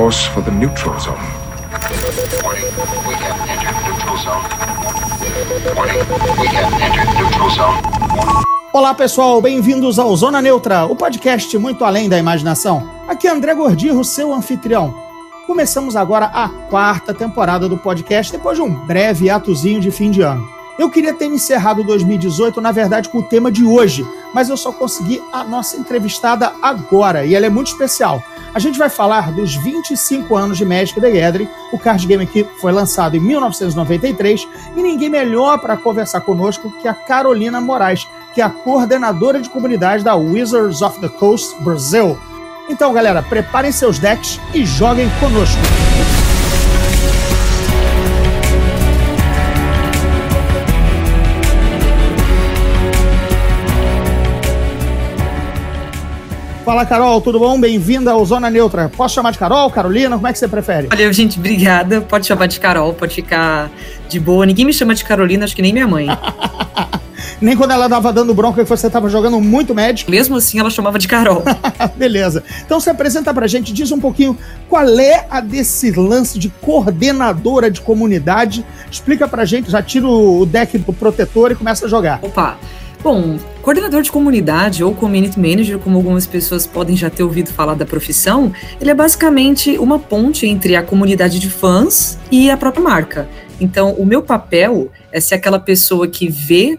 course for the neutral zone. Warning, we have entered neutral zone. Warning, we have entered neutral zone. Olá pessoal, bem-vindos ao Zona Neutra, o podcast muito além da imaginação. Aqui é André Gordirro, seu anfitrião. Começamos agora a quarta temporada do podcast, depois de um breve atozinho de fim de ano. Eu queria ter encerrado 2018, na verdade, com o tema de hoje, mas eu só consegui a nossa entrevistada agora, e ela é muito especial. A gente vai falar dos 25 anos de Magic the Gathering, o card game que foi lançado em 1993, e ninguém melhor para conversar conosco que a Carolina Moraes, que é a coordenadora de comunidade da Wizards of the Coast Brasil. Então, galera, preparem seus decks e joguem conosco. Fala, Carol, tudo bom? Bem-vinda ao Zona Neutra. Posso chamar de Carol, Carolina? Como é que você prefere? Valeu, gente, obrigada. Pode chamar de Carol, pode ficar de boa. Ninguém me chama de Carolina, acho que nem minha mãe. Nem quando ela tava dando bronca que você tava jogando muito Magic. Mesmo assim, ela chamava de Carol. Beleza. Então se apresenta pra gente, diz um pouquinho qual é a desse lance de coordenadora de comunidade. Explica pra gente, já tira o deck do protetor e começa a jogar. Opa! Bom, coordenador de comunidade ou community manager, como algumas pessoas podem já ter ouvido falar da profissão, ele é basicamente uma ponte entre a comunidade de fãs e a própria marca. Então, o meu papel é ser aquela pessoa que vê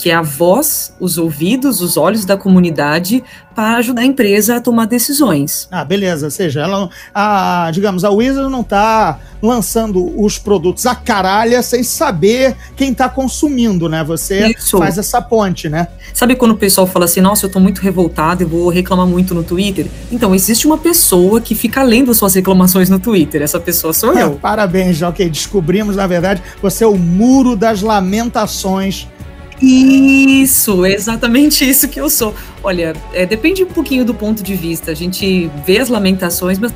que é a voz, os ouvidos, os olhos da comunidade para ajudar a empresa a tomar decisões. Ah, beleza. Ou seja, ela, a, digamos, a Wizard não está lançando os produtos a caralha sem saber quem está consumindo, né? Você Isso. faz essa ponte, né? Sabe quando o pessoal fala assim, nossa, eu estou muito revoltado, eu vou reclamar muito no Twitter? Então, existe uma pessoa que fica lendo suas reclamações no Twitter. Essa pessoa sou eu. Parabéns, ok. Descobrimos, na verdade, você é o muro das lamentações isso, exatamente isso que eu sou. Olha, é, depende um pouquinho do ponto de vista. A gente vê as lamentações, mas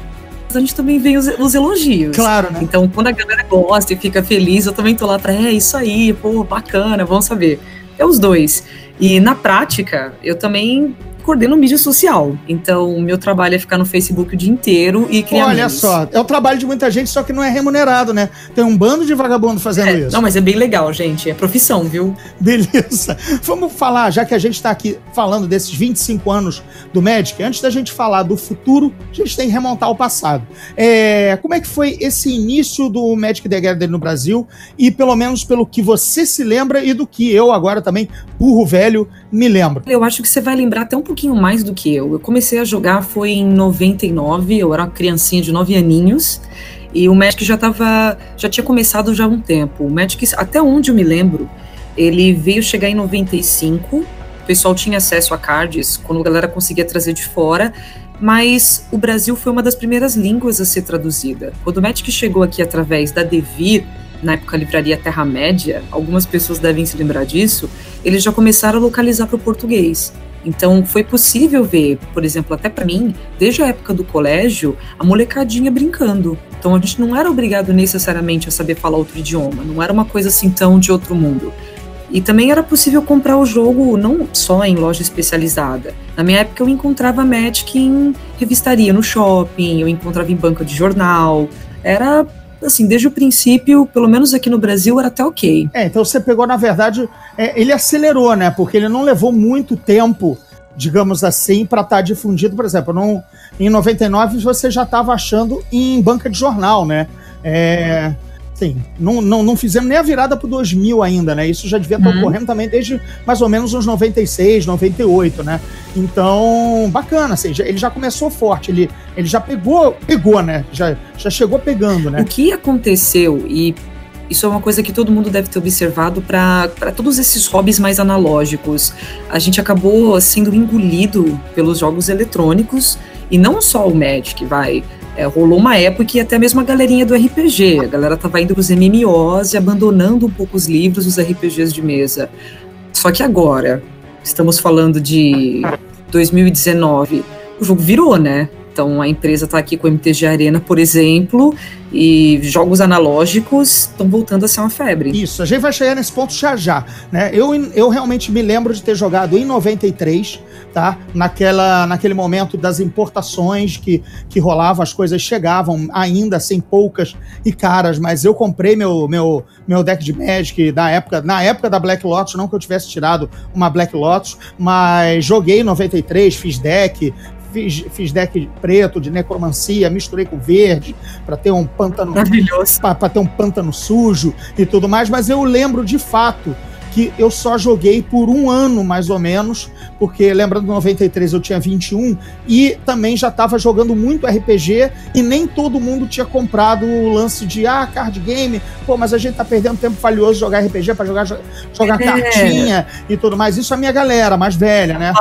a gente também vê os, os elogios. Claro, né? Então, quando a galera gosta e fica feliz, eu também tô lá pra, é isso aí, pô, bacana, vamos saber. É os dois. E na prática, eu também coordeno mídia social. Então, o meu trabalho é ficar no Facebook o dia inteiro e criar Olha só, é o trabalho de muita gente, só que não é remunerado, né? Tem um bando de vagabundo fazendo é, isso. Não, mas é bem legal, gente. É profissão, viu? Beleza. Vamos falar, já que a gente está aqui falando desses 25 anos do Magic, antes da gente falar do futuro, a gente tem que remontar ao passado. É, como é que foi esse início do Magic the Gathering no Brasil? E pelo menos pelo que você se lembra e do que eu agora também, burro velho, me lembro. Eu acho que você vai lembrar até um pouquinho mais do que eu. Eu comecei a jogar foi em 99, eu era uma criancinha de 9 aninhos. E o Magic já tava, já tinha começado já há um tempo. O Magic, até onde eu me lembro, ele veio chegar em 95. O pessoal tinha acesso a cards quando a galera conseguia trazer de fora, mas o Brasil foi uma das primeiras línguas a ser traduzida. Quando o Magic chegou aqui através da Devir, na época a livraria Terra-média, algumas pessoas devem se lembrar disso, eles já começaram a localizar para o português. Então foi possível ver, por exemplo, até para mim, desde a época do colégio, a molecadinha brincando. Então a gente não era obrigado necessariamente a saber falar outro idioma, não era uma coisa assim tão de outro mundo. E também era possível comprar o jogo não só em loja especializada. Na minha época eu encontrava Magic em revistaria no shopping, eu encontrava em banca de jornal. Era assim, desde o princípio, pelo menos aqui no Brasil, era até ok. É, então você pegou, na verdade, é, ele acelerou, né? Porque ele não levou muito tempo, digamos assim, para estar tá difundido. Por exemplo, não, em 99 você já estava achando em banca de jornal, né? É, Sim, não, não, não fizemos nem a virada pro 2000 ainda, né? Isso já devia estar uhum. ocorrendo também desde mais ou menos uns 96, 98, né? Então, bacana, assim, ele já começou forte, ele, ele já pegou, pegou, né? Já, já chegou pegando, né? O que aconteceu, e isso é uma coisa que todo mundo deve ter observado para todos esses hobbies mais analógicos. A gente acabou sendo engolido pelos jogos eletrônicos, e não só o Magic, vai é, rolou uma época e até mesmo a galerinha do RPG. A galera tava indo pros MMOs e abandonando um pouco os livros, os RPGs de mesa. Só que agora, estamos falando de 2019, o jogo virou, né? Então a empresa está aqui com o MTG Arena, por exemplo, e jogos analógicos estão voltando a ser uma febre. Isso, a gente vai chegar nesse ponto já já, né? Eu, eu realmente me lembro de ter jogado em 93, tá? Naquela, naquele momento das importações que, que rolavam, as coisas chegavam ainda sem assim, poucas e caras, mas eu comprei meu, meu, meu deck de Magic da época, na época da Black Lotus, não que eu tivesse tirado uma Black Lotus, mas joguei em 93, fiz deck, fiz, fiz deck preto de necromancia, misturei com verde para ter um pântano para ter um pântano sujo e tudo mais, mas eu lembro de fato que eu só joguei por um ano, mais ou menos, porque lembrando, 93 eu tinha 21 e também já estava jogando muito RPG e nem todo mundo tinha comprado o lance de ah, card game, pô, mas a gente tá perdendo tempo valioso jogar RPG para jogar, jogar é. cartinha e tudo mais. Isso é a minha galera mais velha, né?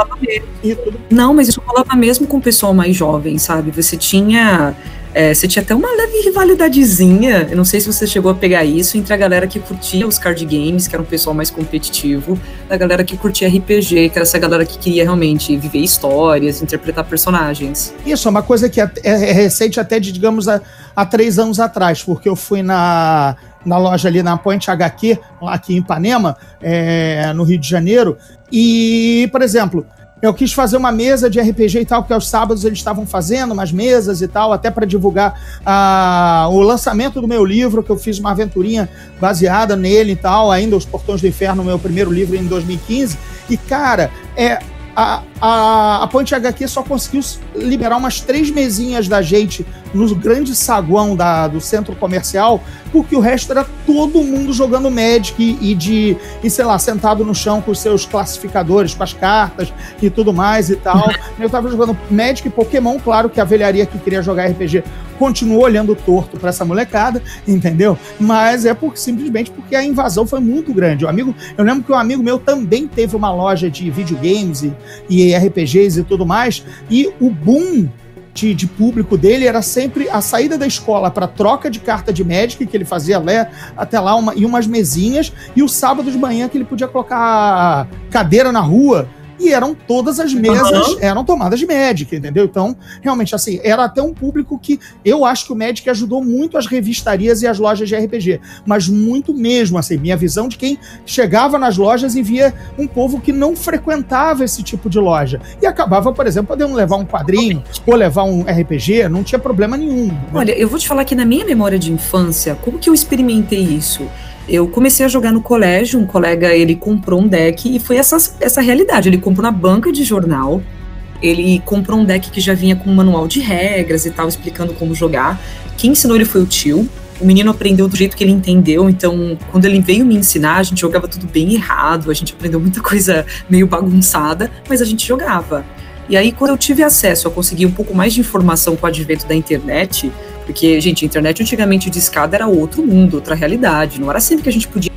Não, mas isso rolava mesmo com o pessoal mais jovem, sabe? Você tinha é, você tinha até uma leve rivalidadezinha, eu não sei se você chegou a pegar isso, entre a galera que curtia os card games, que era um pessoal mais competitivo, a galera que curtia RPG, que era essa galera que queria realmente viver histórias, interpretar personagens. Isso, é uma coisa que é, é recente até de, digamos, há, há três anos atrás, porque eu fui na na loja ali na Ponte HQ, aqui em Ipanema, é, no Rio de Janeiro. E, por exemplo, eu quis fazer uma mesa de RPG e tal, porque aos sábados eles estavam fazendo umas mesas e tal, até para divulgar uh, o lançamento do meu livro, que eu fiz uma aventurinha baseada nele e tal, ainda Os Portões do Inferno, meu primeiro livro em 2015. E, cara, é, a, a, a Ponte HQ só conseguiu liberar umas três mesinhas da gente no grande saguão da, do centro comercial, porque o resto era todo mundo jogando Magic e, de, e sei lá, sentado no chão com os seus classificadores, com as cartas e tudo mais e tal. Eu tava jogando Magic e Pokémon, claro que a velharia que queria jogar RPG continuou olhando torto para essa molecada, entendeu? Mas é por, simplesmente porque a invasão foi muito grande. O amigo, eu lembro que um amigo meu também teve uma loja de videogames e, e RPGs e tudo mais, e o boom de, de, público dele era sempre a saída da escola para troca de carta de Magic, que ele fazia lá, até lá uma, e umas mesinhas, e o sábado de manhã que ele podia colocar cadeira na rua e eram todas as mesas uhum. eram tomadas de Magic, entendeu? Então, realmente, assim, era até um público que eu acho que o Magic ajudou muito as revistarias e as lojas de RPG, mas muito mesmo, assim, minha visão de quem chegava nas lojas e via um povo que não frequentava esse tipo de loja e acabava, por exemplo, podendo levar um quadrinho ou levar um RPG, não tinha problema nenhum. Né? Olha, eu vou te falar que na minha memória de infância, como que eu experimentei isso? Eu comecei a jogar no colégio, um colega, ele comprou um deck e foi essa, essa realidade. Ele comprou na banca de jornal, ele comprou um deck que já vinha com um manual de regras e tal, explicando como jogar. Quem ensinou ele foi o tio. O menino aprendeu do jeito que ele entendeu, então quando ele veio me ensinar, a gente jogava tudo bem errado, a gente aprendeu muita coisa meio bagunçada, mas a gente jogava. E aí, quando eu tive acesso a conseguir um pouco mais de informação com o advento da internet, porque, gente, a internet antigamente de escada era outro mundo, outra realidade. Não era sempre que a gente podia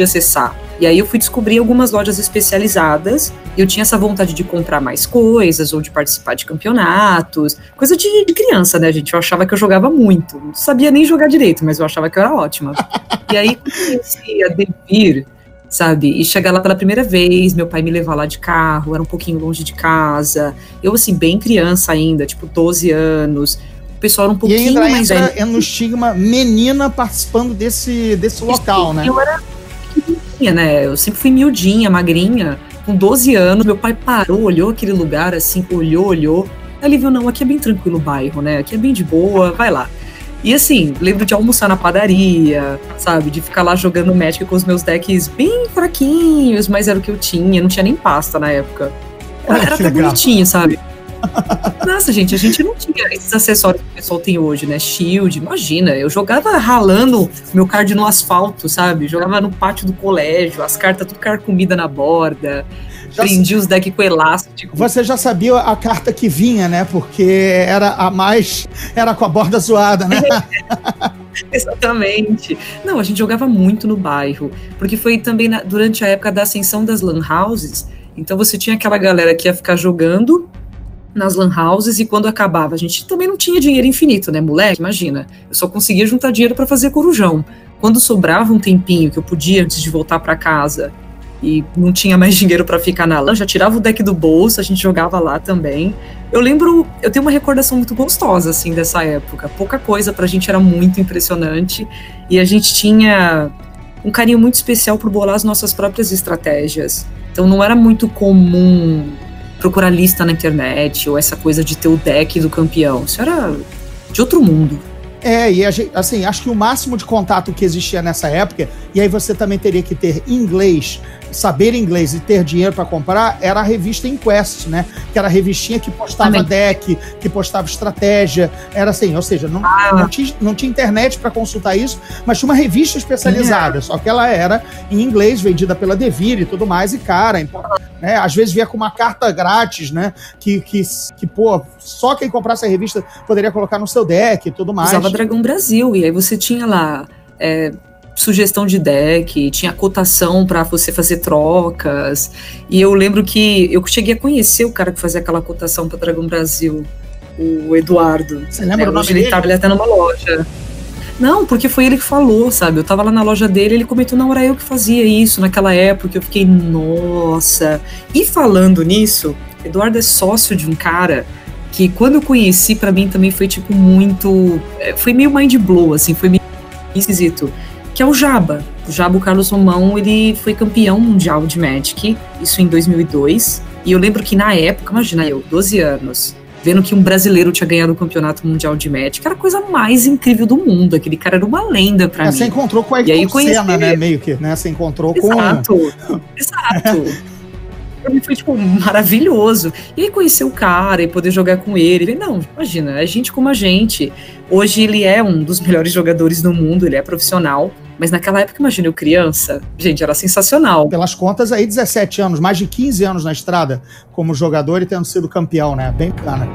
acessar. E aí eu fui descobrir algumas lojas especializadas eu tinha essa vontade de comprar mais coisas ou de participar de campeonatos, coisa de, de criança, né, gente? Eu achava que eu jogava muito. Não sabia nem jogar direito, mas eu achava que eu era ótima. e aí comecei a devir, sabe? E chegar lá pela primeira vez, meu pai me levar lá de carro, era um pouquinho longe de casa. Eu, assim, bem criança ainda, tipo 12 anos o pessoal era um pouquinho e ainda mais entra velho. no estigma menina participando desse, desse local, né? Eu era pequenininha, né? Eu sempre fui miudinha, magrinha. Com 12 anos, meu pai parou, olhou aquele lugar assim, olhou, olhou. Aí ele viu, não, aqui é bem tranquilo o bairro, né? Aqui é bem de boa, vai lá. E assim, lembro de almoçar na padaria, sabe? De ficar lá jogando Magic com os meus decks bem fraquinhos, mas era o que eu tinha, não tinha nem pasta na época. Era, era até bonitinho, sabe? Nossa, gente, a gente não tinha esses acessórios que o pessoal tem hoje, né? Shield, imagina. Eu jogava ralando meu card no asfalto, sabe? Jogava no pátio do colégio, as cartas tudo carcomida na borda. Já prendi os decks com elástico. Você já sabia a carta que vinha, né? Porque era a mais. Era com a borda zoada, né? Exatamente. Não, a gente jogava muito no bairro. Porque foi também na, durante a época da ascensão das Lan Houses. Então você tinha aquela galera que ia ficar jogando nas lan houses e quando acabava, a gente também não tinha dinheiro infinito, né, moleque? Imagina, eu só conseguia juntar dinheiro para fazer corujão. Quando sobrava um tempinho que eu podia antes de voltar para casa e não tinha mais dinheiro para ficar na LAN, já tirava o deck do bolso, a gente jogava lá também. Eu lembro, eu tenho uma recordação muito gostosa, assim, dessa época. Pouca coisa pra gente era muito impressionante, e a gente tinha um carinho muito especial por bolar as nossas próprias estratégias. Então não era muito comum procurar lista na internet, ou essa coisa de ter o deck do campeão. Isso era de outro mundo. É, e gente, assim, acho que o máximo de contato que existia nessa época, e aí você também teria que ter inglês, saber inglês e ter dinheiro para comprar, era a revista Inquest, né? Que era a revistinha que postava Amém. deck, que postava estratégia, era assim, ou seja, não, ah. não, tinha, não tinha internet para consultar isso, mas tinha uma revista especializada, é. só que ela era em inglês, vendida pela Devir e tudo mais, e cara, então, né? Às vezes via com uma carta grátis, né? Que, que, que, pô, só quem comprasse a revista poderia colocar no seu deck e tudo mais. Usava Dragão Brasil, e aí você tinha lá. É, sugestão de deck, tinha cotação para você fazer trocas. E eu lembro que eu cheguei a conhecer o cara que fazia aquela cotação para Dragão Brasil, o Eduardo. Você lembra é, o nome dele? Ele trabalha até numa loja. Não, porque foi ele que falou, sabe? Eu tava lá na loja dele, ele comentou, não, era eu que fazia isso naquela época. Eu fiquei, nossa. E falando nisso, Eduardo é sócio de um cara que quando eu conheci, para mim também foi tipo muito. É, foi meio mind blow, assim, foi meio esquisito. Que é o Jaba. O Jaba, o Carlos Romão, ele foi campeão mundial de Magic, isso em 2002. E eu lembro que na época, imagina eu, 12 anos, vendo que um brasileiro tinha ganhado o campeonato mundial de Magic, era a coisa mais incrível do mundo. Aquele cara era uma lenda pra é, mim. Você encontrou com a Ayrton Senna, né? Meio que, né? Você encontrou exato, com... Exato, pra mim foi, tipo, maravilhoso. E aí conhecer o cara e poder jogar com ele. ele não, imagina, é gente como a gente. Hoje ele é um dos melhores jogadores do mundo, ele é profissional. Mas naquela época, imagina, eu criança, gente, era sensacional. Pelas contas aí, 17 anos, mais de 15 anos na estrada como jogador e tendo sido campeão, né? Bem bacana.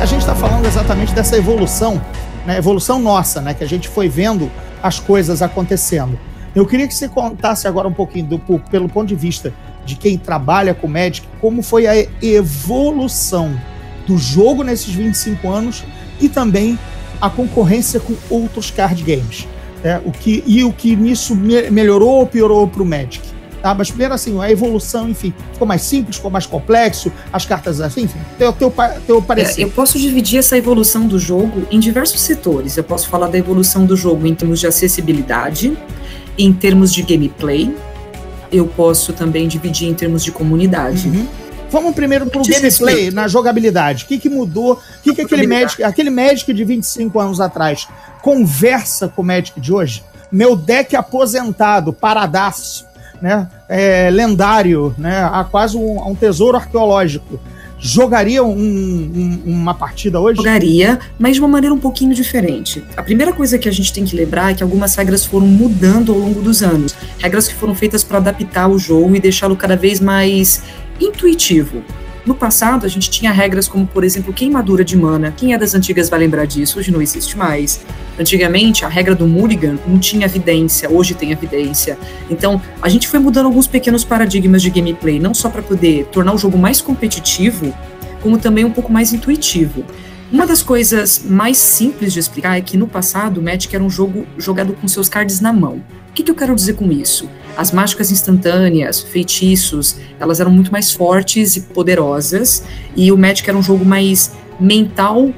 A gente está falando exatamente dessa evolução, né? Evolução nossa, né? Que a gente foi vendo as coisas acontecendo. Eu queria que você contasse agora um pouquinho do, pelo ponto de vista de quem trabalha com Magic, como foi a evolução do jogo nesses 25 anos e também a concorrência com outros card games. É, o que, e o que nisso me, melhorou ou piorou para o Magic. Tá? Mas primeiro assim, a evolução, enfim, ficou mais simples, ficou mais complexo, as cartas assim, enfim, teu, teu, teu parecer. É, eu posso dividir essa evolução do jogo em diversos setores. Eu posso falar da evolução do jogo em termos de acessibilidade, em termos de gameplay, eu posso também dividir em termos de comunidade. Uhum. Vamos primeiro pro gameplay, na jogabilidade. O que, que mudou? O que, que aquele Magic, aquele Magic de 25 anos atrás conversa com o Magic de hoje? Meu deck aposentado, paradaço, né? É, lendário, né? Há quase um, um tesouro arqueológico jogaria um, um, uma partida hoje? Jogaria, mas de uma maneira um pouquinho diferente. A primeira coisa que a gente tem que lembrar é que algumas regras foram mudando ao longo dos anos. Regras que foram feitas para adaptar o jogo e deixá-lo cada vez mais intuitivo. No passado, a gente tinha regras como, por exemplo, queimadura de mana. Quem é das antigas vai lembrar disso, hoje não existe mais. Antigamente, a regra do Mulligan não tinha evidência, hoje tem evidência. Então, a gente foi mudando alguns pequenos paradigmas de gameplay, não só para poder tornar o jogo mais competitivo, como também um pouco mais intuitivo. Uma das coisas mais simples de explicar é que no passado o Magic era um jogo jogado com seus cards na mão. O que, que eu quero dizer com isso? As mágicas instantâneas, feitiços, elas eram muito mais fortes e poderosas, e o Magic era um jogo mais mental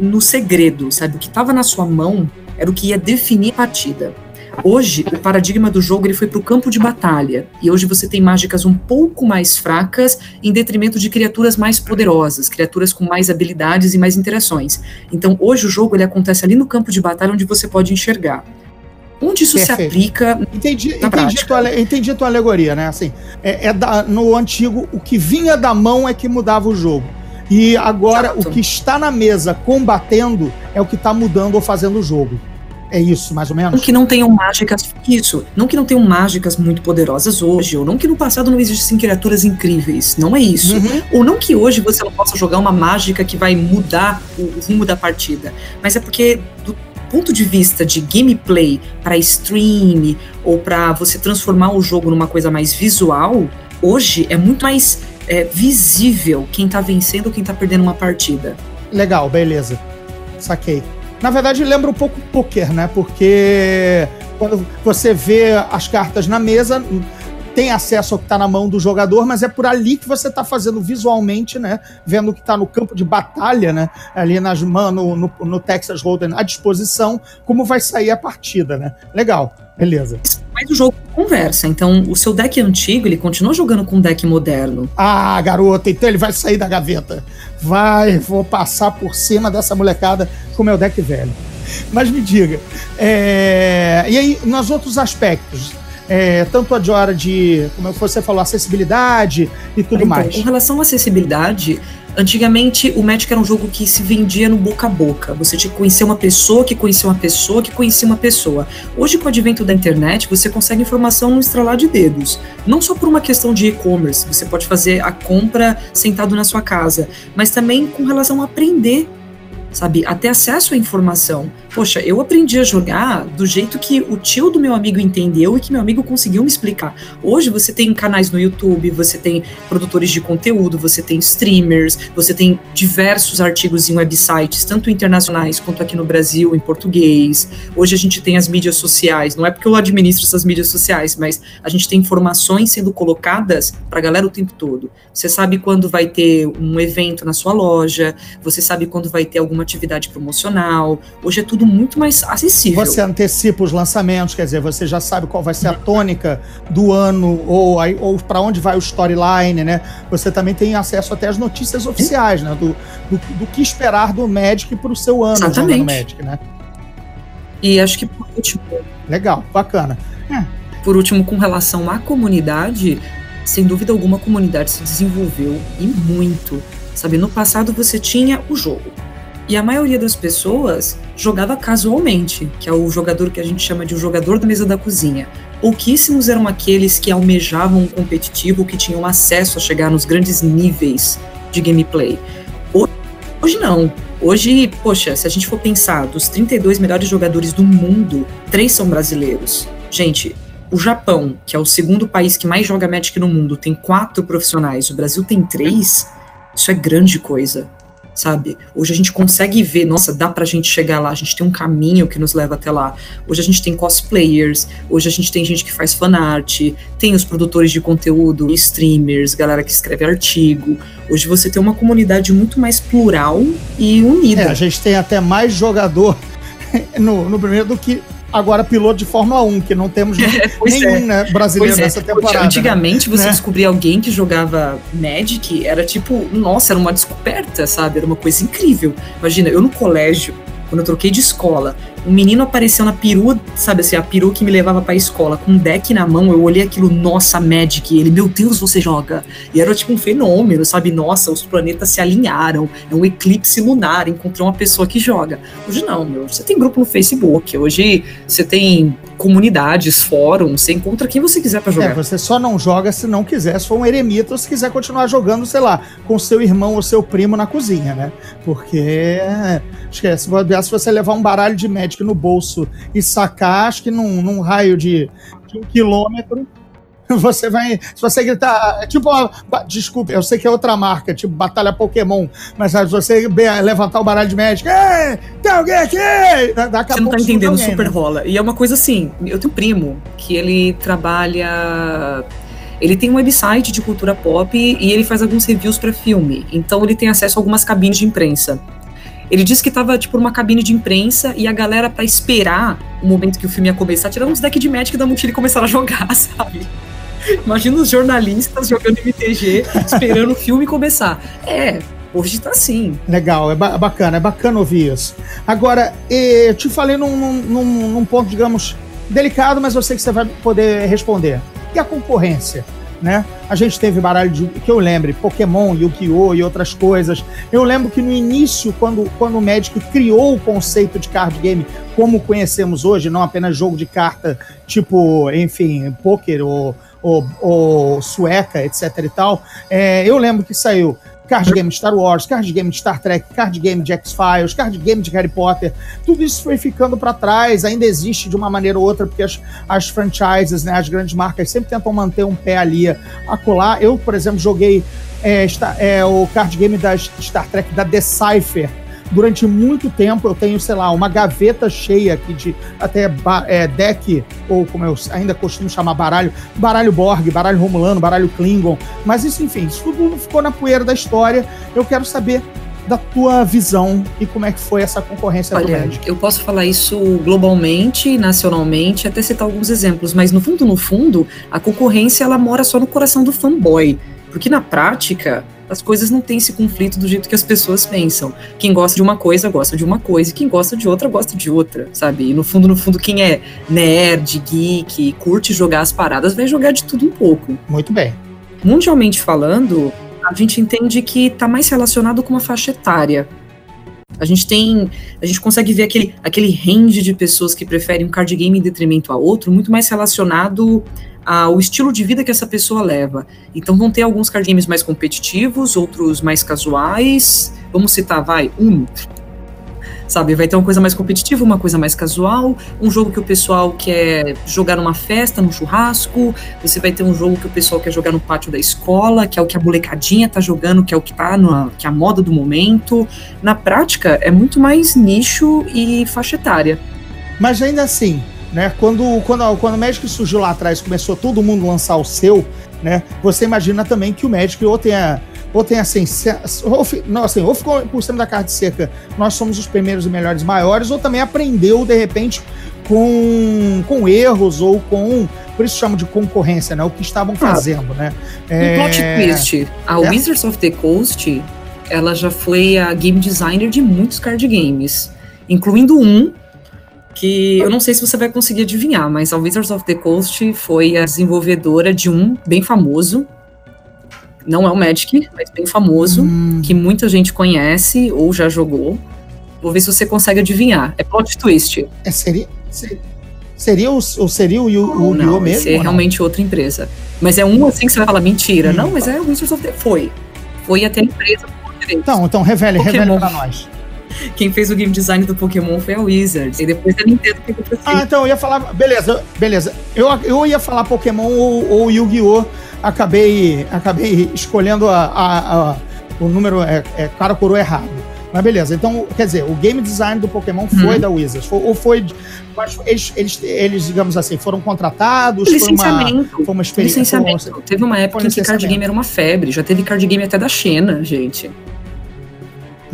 no segredo, sabe? O que estava na sua mão era o que ia definir a partida. Hoje, o paradigma do jogo ele foi para o campo de batalha, e hoje você tem mágicas um pouco mais fracas em detrimento de criaturas mais poderosas, criaturas com mais habilidades e mais interações. Então, hoje o jogo ele acontece ali no campo de batalha onde você pode enxergar. Onde isso Perfeito. se aplica entendi, entendi tua, entendi a tua alegoria, né? Assim, é, é da, no antigo, o que vinha da mão é que mudava o jogo. E agora, Exato. o que está na mesa combatendo é o que está mudando ou fazendo o jogo. É isso, mais ou menos? Não que não tenham mágicas. Isso. Não que não tenham mágicas muito poderosas hoje, ou não que no passado não existissem criaturas incríveis. Não é isso. Uhum. Ou não que hoje você não possa jogar uma mágica que vai mudar o rumo da partida. Mas é porque, do ponto de vista de gameplay para stream ou para você transformar o jogo numa coisa mais visual, hoje é muito mais é, visível quem tá vencendo ou quem tá perdendo uma partida. Legal, beleza. Saquei. Na verdade, lembra um pouco poker, né? Porque quando você vê as cartas na mesa, tem acesso ao que está na mão do jogador, mas é por ali que você está fazendo visualmente, né? Vendo o que está no campo de batalha, né? Ali nas mãos, no, no, no, Texas Hold'em à disposição, como vai sair a partida, né? Legal, beleza. Mas o jogo conversa, então o seu deck antigo, ele continua jogando com um deck moderno. Ah, garoto, então ele vai sair da gaveta. Vai, vou passar por cima dessa molecada com o meu deck velho. Mas me diga, é... e aí, nos outros aspectos, é, tanto a hora de, como você falou, acessibilidade e tudo então, mais. Com relação à acessibilidade, antigamente o Magic era um jogo que se vendia no boca a boca. Você tinha que conhecer uma pessoa, que conhecia uma pessoa, que conhecia uma pessoa. Hoje, com o advento da internet, você consegue informação no estralar de dedos. Não só por uma questão de e-commerce, você pode fazer a compra sentado na sua casa, mas também com relação a aprender sabe? Até acesso à informação. Poxa, eu aprendi a jogar do jeito que o tio do meu amigo entendeu e que meu amigo conseguiu me explicar. Hoje você tem canais no YouTube, você tem produtores de conteúdo, você tem streamers, você tem diversos artigos em websites, tanto internacionais quanto aqui no Brasil, em português. Hoje a gente tem as mídias sociais, não é porque eu administro essas mídias sociais, mas a gente tem informações sendo colocadas para a galera o tempo todo. Você sabe quando vai ter um evento na sua loja, você sabe quando vai ter alguma atividade promocional. Hoje é tudo muito mais acessível. Você antecipa os lançamentos, quer dizer, você já sabe qual vai ser a tônica do ano ou, ou para onde vai o storyline, né? Você também tem acesso até às notícias oficiais, né? Do, do, do que esperar do Magic para o seu ano Exatamente. jogando Magic, né? E acho que por último. Legal, bacana. É. Por último, com relação à comunidade, sem dúvida alguma a comunidade se desenvolveu e muito. Sabe, no passado você tinha o jogo. E a maioria das pessoas jogava casualmente, que é o jogador que a gente chama de o jogador da mesa da cozinha. Pouquíssimos eram aqueles que almejavam um competitivo, que tinham acesso a chegar nos grandes níveis de gameplay. Hoje não. Hoje, poxa, se a gente for pensar, dos 32 melhores jogadores do mundo, três são brasileiros. Gente, o Japão, que é o segundo país que mais joga Magic no mundo, tem quatro profissionais, o Brasil tem três. Isso é grande coisa sabe? Hoje a gente consegue ver, nossa, dá pra gente chegar lá, a gente tem um caminho que nos leva até lá. Hoje a gente tem cosplayers, hoje a gente tem gente que faz fanart, tem os produtores de conteúdo, streamers, galera que escreve artigo. Hoje você tem uma comunidade muito mais plural e unida. É, a gente tem até mais jogador no, no primeiro do que agora piloto de Fórmula 1, que não temos é, nenhum é. né, brasileiro nessa temporada. Né? Antigamente, né? você descobrir alguém que jogava Magic, era tipo, nossa, era uma descoberta, sabe? Era uma coisa incrível. Imagina, eu no colégio, quando eu troquei de escola, um menino apareceu na perua, sabe assim, a perua que me levava pra escola, com um deck na mão, eu olhei aquilo, nossa, Magic, ele, meu Deus, você joga. E era tipo um fenômeno, sabe? Nossa, os planetas se alinharam, é um eclipse lunar, encontrei uma pessoa que joga. Hoje não, meu, você tem grupo no Facebook, hoje você tem comunidades, fóruns, você encontra quem você quiser para jogar. É, você só não joga se não quiser, se for um eremita ou se quiser continuar jogando, sei lá, com seu irmão ou seu primo na cozinha, né? Porque, esquece, se você levar um baralho de Magic no bolso e sacar, acho que num, num raio de, de um quilômetro, você vai. Se você gritar. É tipo. Desculpa, eu sei que é outra marca, tipo Batalha Pokémon. Mas se você levantar o baralho de Magic. Ei, tem alguém aqui! Você não tá entendendo, alguém, super né? rola. E é uma coisa assim: eu tenho um primo que ele trabalha. Ele tem um website de cultura pop e ele faz alguns reviews para filme. Então ele tem acesso a algumas cabines de imprensa. Ele disse que tava, tipo, numa cabine de imprensa e a galera, para esperar o momento que o filme ia começar, tirando uns decks de Magic da mochila e começaram a jogar, sabe? Imagina os jornalistas jogando MTG, esperando o filme começar. É, hoje tá assim. Legal, é, ba bacana, é bacana ouvir isso. Agora, eu te falei num, num, num ponto, digamos, delicado, mas eu sei que você vai poder responder. E a concorrência? né? A gente teve baralho de, que eu lembre, Pokémon, Yu-Gi-Oh! e outras coisas. Eu lembro que no início, quando, quando o Magic criou o conceito de card game como conhecemos hoje, não apenas jogo de carta tipo, enfim, poker ou, ou, ou sueca, etc e tal, é, eu lembro que saiu card game de Star Wars, card game de Star Trek, card game de X-Files, card game de Harry Potter, tudo isso foi ficando para trás, ainda existe de uma maneira ou outra, porque as, as franchises, né, as grandes marcas sempre tentam manter um pé ali a colar. Eu, por exemplo, joguei é, é, o card game da Star Trek da Decipher. Durante muito tempo eu tenho, sei lá, uma gaveta cheia aqui de até é, deck, ou como eu ainda costumo chamar baralho, baralho Borg, baralho Romulano, baralho Klingon. Mas isso, enfim, isso tudo ficou na poeira da história. Eu quero saber da tua visão e como é que foi essa concorrência Olha, do Magic. Eu posso falar isso globalmente, nacionalmente, até citar alguns exemplos, mas no fundo, no fundo, a concorrência ela mora só no coração do fanboy, porque na prática as coisas não têm esse conflito do jeito que as pessoas pensam. Quem gosta de uma coisa gosta de uma coisa, e quem gosta de outra gosta de outra, sabe? E no fundo, no fundo, quem é nerd, geek, curte jogar as paradas, vai jogar de tudo um pouco. Muito bem. Mundialmente falando, a gente entende que está mais relacionado com uma faixa etária. A gente tem, a gente consegue ver aquele, aquele range de pessoas que preferem um card game em detrimento a outro, muito mais relacionado ao estilo de vida que essa pessoa leva. Então vão ter alguns card games mais competitivos, outros mais casuais. Vamos citar, vai, um sabe? Vai ter uma coisa mais competitiva, uma coisa mais casual, um jogo que o pessoal quer jogar numa festa, num churrasco, você vai ter um jogo que o pessoal quer jogar no pátio da escola, que é o que a molecadinha tá jogando, que é o que tá na, que é a moda do momento. Na prática, é muito mais nicho e faixa etária. Mas ainda assim, né, quando, quando, quando o Magic surgiu lá atrás, começou todo mundo lançar o seu, né, você imagina também que o Magic ou tenha ou tem assim, ou, não, assim, ou ficou por cima da carta seca, nós somos os primeiros e melhores maiores, ou também aprendeu, de repente, com, com erros ou com. Por isso chamo de concorrência, né? O que estavam ah, fazendo, ah, né? Um é... plot twist. A é? Wizards of the Coast, ela já foi a game designer de muitos card games, incluindo um que eu não sei se você vai conseguir adivinhar, mas a Wizards of the Coast foi a desenvolvedora de um bem famoso, não é o Magic, mas bem famoso, hum. que muita gente conhece ou já jogou. Vou ver se você consegue adivinhar. É plot twist. É, seria, seria, seria o, seria o, o, o não, mesmo? é realmente outra empresa. Mas é um assim que você vai falar, mentira. Hum. Não, mas é o Wizards of the... Foi. Foi até a empresa Então, então revele, Pokémon. revele pra nós. Quem fez o game design do Pokémon foi a Wizards. E depois a Nintendo pegou pra Ah, então eu ia falar. Beleza, beleza. Eu, eu ia falar Pokémon ou, ou Yu-Gi-Oh! acabei, acabei escolhendo a, a, a o número é, é cara coroa errado. Mas beleza, então, quer dizer, o game design do Pokémon foi uhum. da Wizards. Foi, ou foi. Eles, eles, eles, digamos assim, foram contratados? Licenciamento. Foi uma, foi uma experiência. Licenciamento. Foi, teve uma época em que card game era uma febre. Já teve card game até da Xena, gente.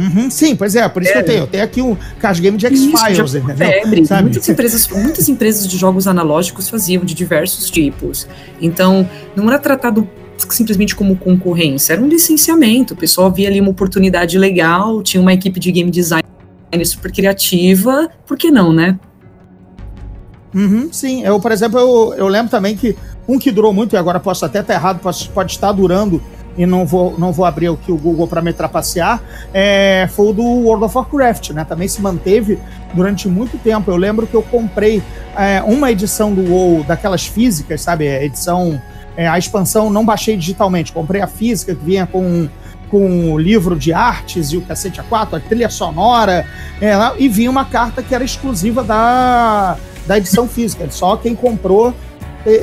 Uhum, sim, pois é, por isso é. que eu é. tenho. Eu tenho aqui um card game de X-Files, entendeu? Febre. Muitas empresas, muitas empresas de jogos analógicos faziam de diversos tipos. Então, não era tratado simplesmente como concorrência, era um licenciamento. O pessoal via ali uma oportunidade legal, tinha uma equipe de game design super criativa, por que não, né? Uhum, sim, eu, por exemplo, eu, eu lembro também que um que durou muito, e agora posso até estar errado, pode, pode estar durando e não vou, não vou abrir aqui o Google para me trapacear, é, foi o do World of Warcraft, né? Também se manteve durante muito tempo. Eu lembro que eu comprei é, uma edição do WoW daquelas físicas, sabe? A edição, é, a expansão não baixei digitalmente, comprei a física que vinha com com o livro de artes e o cacete A4, a trilha sonora, é, e vinha uma carta que era exclusiva da, da edição física. Só quem comprou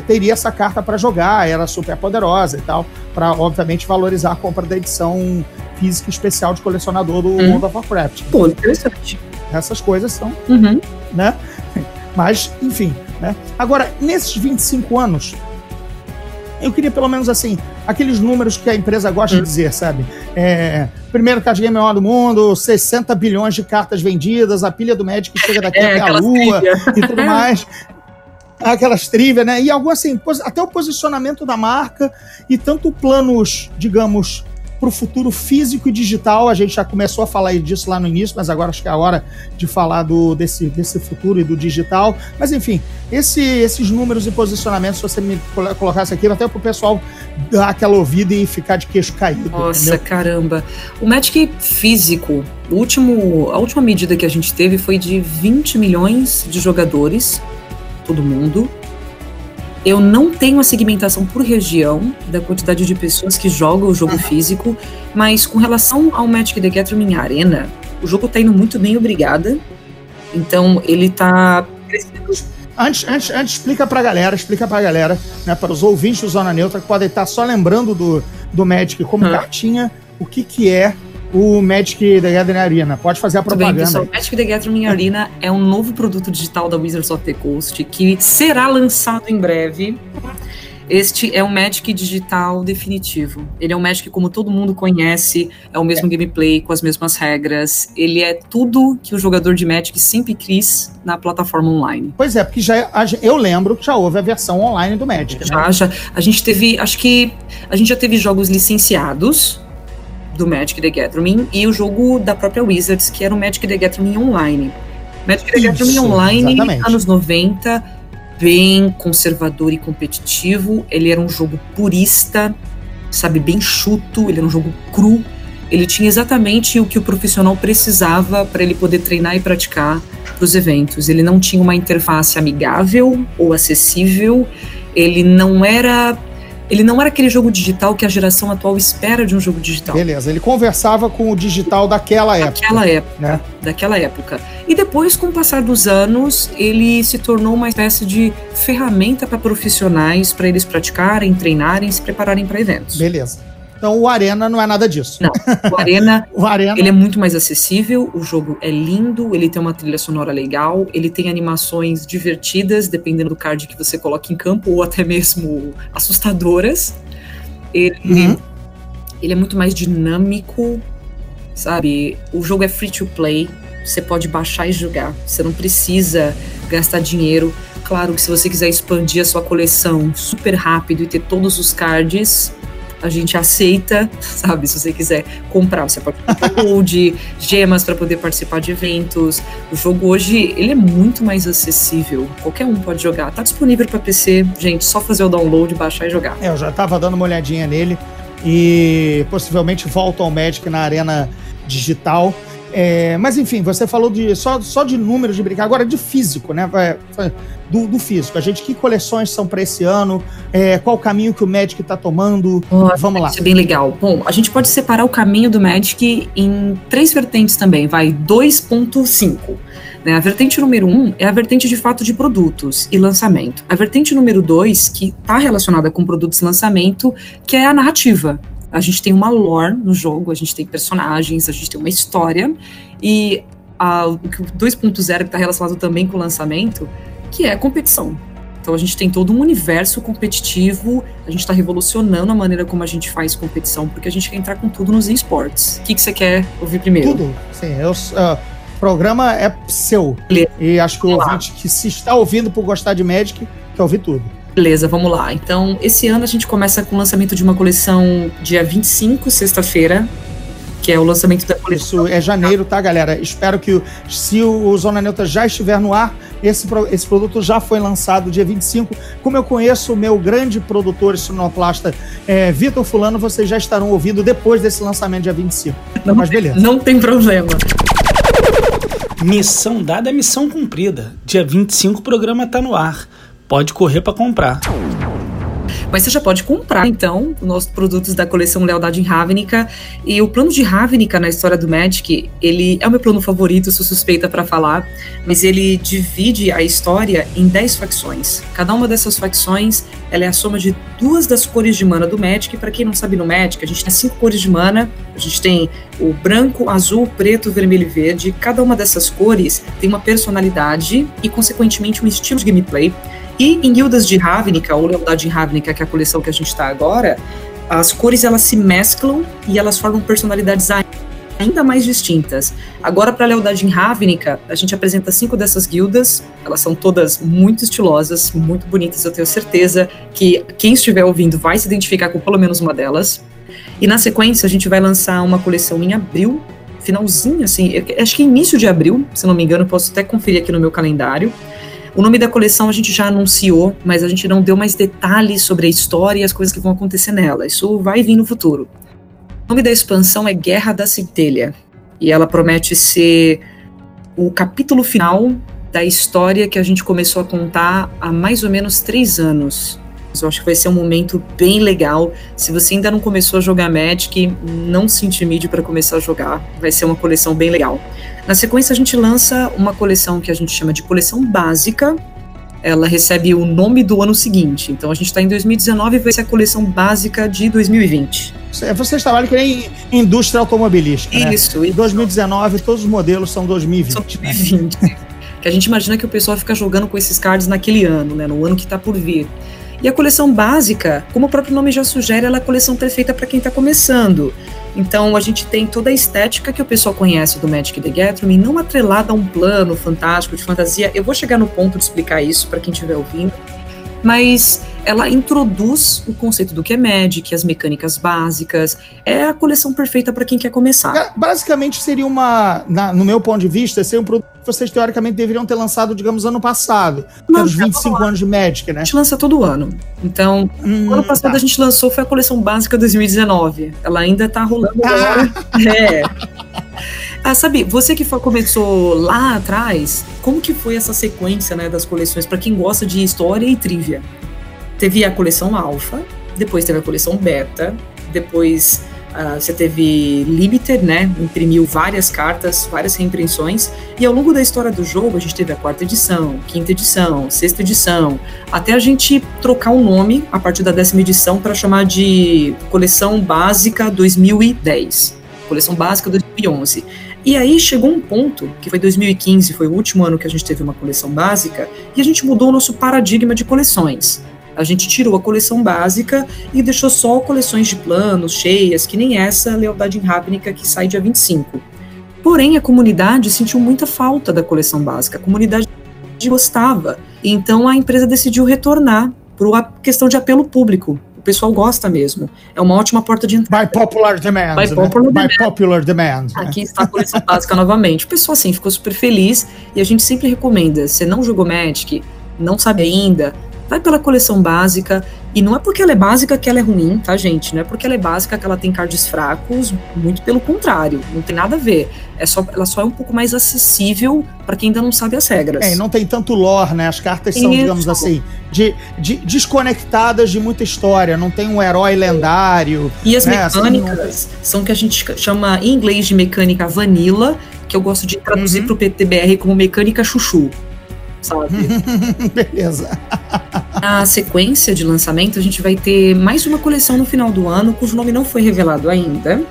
teria essa carta para jogar, era super poderosa e tal, para obviamente valorizar a compra da edição física especial de colecionador do uhum. World of Warcraft. Pô, interessante. Essas coisas são, uhum. né? Mas, enfim, né? Agora, nesses 25 anos, eu queria pelo menos assim, aqueles números que a empresa gosta uhum. de dizer, sabe? É, primeiro card game maior do mundo, 60 bilhões de cartas vendidas, a pilha do Magic chega daqui é, até a lua e tudo mais aquelas trivia, né? E algo assim, até o posicionamento da marca e tanto planos, digamos, para o futuro físico e digital. A gente já começou a falar disso lá no início, mas agora acho que é a hora de falar do, desse, desse futuro e do digital. Mas enfim, esse, esses números e posicionamentos, se você me colocasse aqui, até para o pessoal dar aquela ouvida e ficar de queixo caído. Nossa, entendeu? caramba. O Magic físico, o último, a última medida que a gente teve foi de 20 milhões de jogadores todo mundo. Eu não tenho a segmentação por região da quantidade de pessoas que jogam o jogo uhum. físico, mas com relação ao Magic the Gathering Arena, o jogo tá indo muito bem, obrigada. Então ele tá crescendo Antes, antes, antes, explica pra galera, explica pra galera, né, para os ouvintes do Zona Neutra que podem estar só lembrando do, do Magic como hum. cartinha, o que que é o Magic the Gathering Arena. Pode fazer a propaganda. Bem, pessoal, Magic the Gathering Arena é um novo produto digital da Wizards of the Coast que será lançado em breve. Este é um Magic digital definitivo. Ele é um Magic como todo mundo conhece, é o mesmo gameplay, com as mesmas regras. Ele é tudo que o jogador de Magic sempre quis na plataforma online. Pois é, porque já eu lembro que já houve a versão online do Magic. Já, né? já. A gente teve, acho que a gente já teve jogos licenciados do Magic the Gathering e o jogo da própria Wizards, que era o Magic the Gathering Online. Magic the Gathering Online, exatamente. anos 90, bem conservador e competitivo. Ele era um jogo purista, sabe, bem chuto, ele era um jogo cru. Ele tinha exatamente o que o profissional precisava para ele poder treinar e praticar para os eventos. Ele não tinha uma interface amigável ou acessível. Ele não era ele não era aquele jogo digital que a geração atual espera de um jogo digital. Beleza, ele conversava com o digital daquela época. Daquela época, né? Daquela época. E depois, com o passar dos anos, ele se tornou uma espécie de ferramenta para profissionais, para eles praticarem, treinarem, se prepararem para eventos. Beleza. Então o Arena não é nada disso. Não, o Arena, o Arena, ele é muito mais acessível, o jogo é lindo, ele tem uma trilha sonora legal, ele tem animações divertidas, dependendo do card que você coloca em campo, ou até mesmo assustadoras. Ele, uhum. ele é muito mais dinâmico, sabe? O jogo é free to play, você pode baixar e jogar, você não precisa gastar dinheiro. Claro que se você quiser expandir a sua coleção super rápido e ter todos os cards, a gente aceita, sabe? Se você quiser comprar, você pode comprar gold, gemas para poder participar de eventos. O jogo hoje, ele é muito mais acessível. Qualquer um pode jogar. Tá disponível para PC, gente, só fazer o download, baixar e jogar. É, eu já tava dando uma olhadinha nele e possivelmente volto ao Magic na arena digital. É, mas enfim, você falou de só, só de números de brincar, agora de físico, né? Do, do físico. A gente, que coleções são para esse ano? É, qual o caminho que o Magic está tomando? Vamos lá. Isso é bem legal. Bom, a gente pode separar o caminho do Magic em três vertentes também, vai 2.5. Né? A vertente número um é a vertente de fato de produtos e lançamento. A vertente número dois, que está relacionada com produtos e lançamento, que é a narrativa. A gente tem uma lore no jogo, a gente tem personagens, a gente tem uma história. E a, o 2.0 que está relacionado também com o lançamento, que é a competição. Então a gente tem todo um universo competitivo, a gente está revolucionando a maneira como a gente faz competição, porque a gente quer entrar com tudo nos esportes. O que, que você quer ouvir primeiro? Tudo, sim. Eu, uh, o programa é seu. E acho que o ouvinte que se está ouvindo por gostar de Magic, quer ouvir tudo. Beleza, vamos lá. Então, esse ano a gente começa com o lançamento de uma coleção dia 25, sexta-feira, que é o lançamento da coleção. Isso é janeiro, tá, galera? Espero que, se o Zona Neutra já estiver no ar, esse, esse produto já foi lançado dia 25. Como eu conheço o meu grande produtor e sonoplasta, é, Vitor Fulano, vocês já estarão ouvindo depois desse lançamento dia 25. Não, Mas beleza. Não tem problema. Missão dada é missão cumprida. Dia 25 o programa tá no ar pode correr para comprar. Mas você já pode comprar, então, os nossos produtos da coleção Lealdade em Ravnica. E o plano de Ravnica na história do Magic, ele é o meu plano favorito, sou suspeita para falar, mas ele divide a história em 10 facções. Cada uma dessas facções, ela é a soma de duas das cores de mana do Magic. Para quem não sabe no Magic, a gente tem cinco cores de mana. A gente tem o branco, azul, preto, vermelho e verde. Cada uma dessas cores tem uma personalidade e, consequentemente, um estilo de gameplay. E em Guildas de Ravnica, ou Lealdade em Ravnica, que é a coleção que a gente está agora, as cores elas se mesclam e elas formam personalidades ainda mais distintas. Agora, para Lealdade em Ravnica, a gente apresenta cinco dessas guildas. Elas são todas muito estilosas, muito bonitas. Eu tenho certeza que quem estiver ouvindo vai se identificar com pelo menos uma delas. E na sequência, a gente vai lançar uma coleção em abril, finalzinho, assim, acho que início de abril, se não me engano, posso até conferir aqui no meu calendário. O nome da coleção a gente já anunciou, mas a gente não deu mais detalhes sobre a história e as coisas que vão acontecer nela. Isso vai vir no futuro. O nome da expansão é Guerra da Centelha. E ela promete ser o capítulo final da história que a gente começou a contar há mais ou menos três anos. Eu acho que vai ser um momento bem legal. Se você ainda não começou a jogar Magic, não se intimide para começar a jogar. Vai ser uma coleção bem legal. Na sequência, a gente lança uma coleção que a gente chama de coleção básica, ela recebe o nome do ano seguinte. Então a gente está em 2019 e vai ser a coleção básica de 2020. Vocês trabalham que nem indústria automobilística. Isso, né? Em 2019, todos os modelos são 2020. São 2020. Né? que a gente imagina que o pessoal fica jogando com esses cards naquele ano, né? No ano que está por vir. E a coleção básica, como o próprio nome já sugere, ela é a coleção perfeita para quem está começando. Então a gente tem toda a estética que o pessoal conhece do Magic the Gathering, não atrelada a um plano fantástico de fantasia. Eu vou chegar no ponto de explicar isso para quem estiver ouvindo mas ela introduz o conceito do que é Magic, as mecânicas básicas. É a coleção perfeita para quem quer começar. Basicamente seria uma, na, no meu ponto de vista, seria um produto que vocês teoricamente deveriam ter lançado, digamos, ano passado. Não, os 25 anos de Magic, né? A gente lança todo ano. Então, hum, ano passado tá. a gente lançou foi a coleção básica 2019. Ela ainda tá rolando ah. agora. É. Ah, sabe, você que começou lá atrás, como que foi essa sequência né, das coleções para quem gosta de história e trivia? Teve a coleção Alpha, depois teve a coleção Beta, depois uh, você teve Limited, né? Imprimiu várias cartas, várias reimpressões, e ao longo da história do jogo a gente teve a quarta edição, quinta edição, sexta edição, até a gente trocar o um nome a partir da décima edição para chamar de Coleção Básica 2010. Coleção Básica 2011. E aí chegou um ponto, que foi 2015, foi o último ano que a gente teve uma coleção básica, e a gente mudou o nosso paradigma de coleções. A gente tirou a coleção básica e deixou só coleções de planos, cheias, que nem essa Lealdade Rápnica que sai dia 25. Porém, a comunidade sentiu muita falta da coleção básica, a comunidade gostava. Então a empresa decidiu retornar por uma questão de apelo público pessoal gosta mesmo. É uma ótima porta de entrada. By popular demand. By popular, né? demand. By popular demand. Aqui está a coleção básica novamente. O pessoal, assim, ficou super feliz e a gente sempre recomenda, você não jogou Magic, não sabe ainda, vai pela coleção básica. E não é porque ela é básica que ela é ruim, tá, gente? Não é porque ela é básica que ela tem cards fracos, muito pelo contrário, não tem nada a ver. É só, ela só é um pouco mais acessível para quem ainda não sabe as regras. É, e não tem tanto lore, né? As cartas são, Isso. digamos assim, de, de, desconectadas de muita história, não tem um herói lendário. E as né? Assim, mecânicas assim, não... são que a gente chama em inglês de mecânica vanilla, que eu gosto de traduzir uhum. para o PTBR como mecânica chuchu sabe? Beleza. Na sequência de lançamento, a gente vai ter mais uma coleção no final do ano, cujo nome não foi revelado ainda.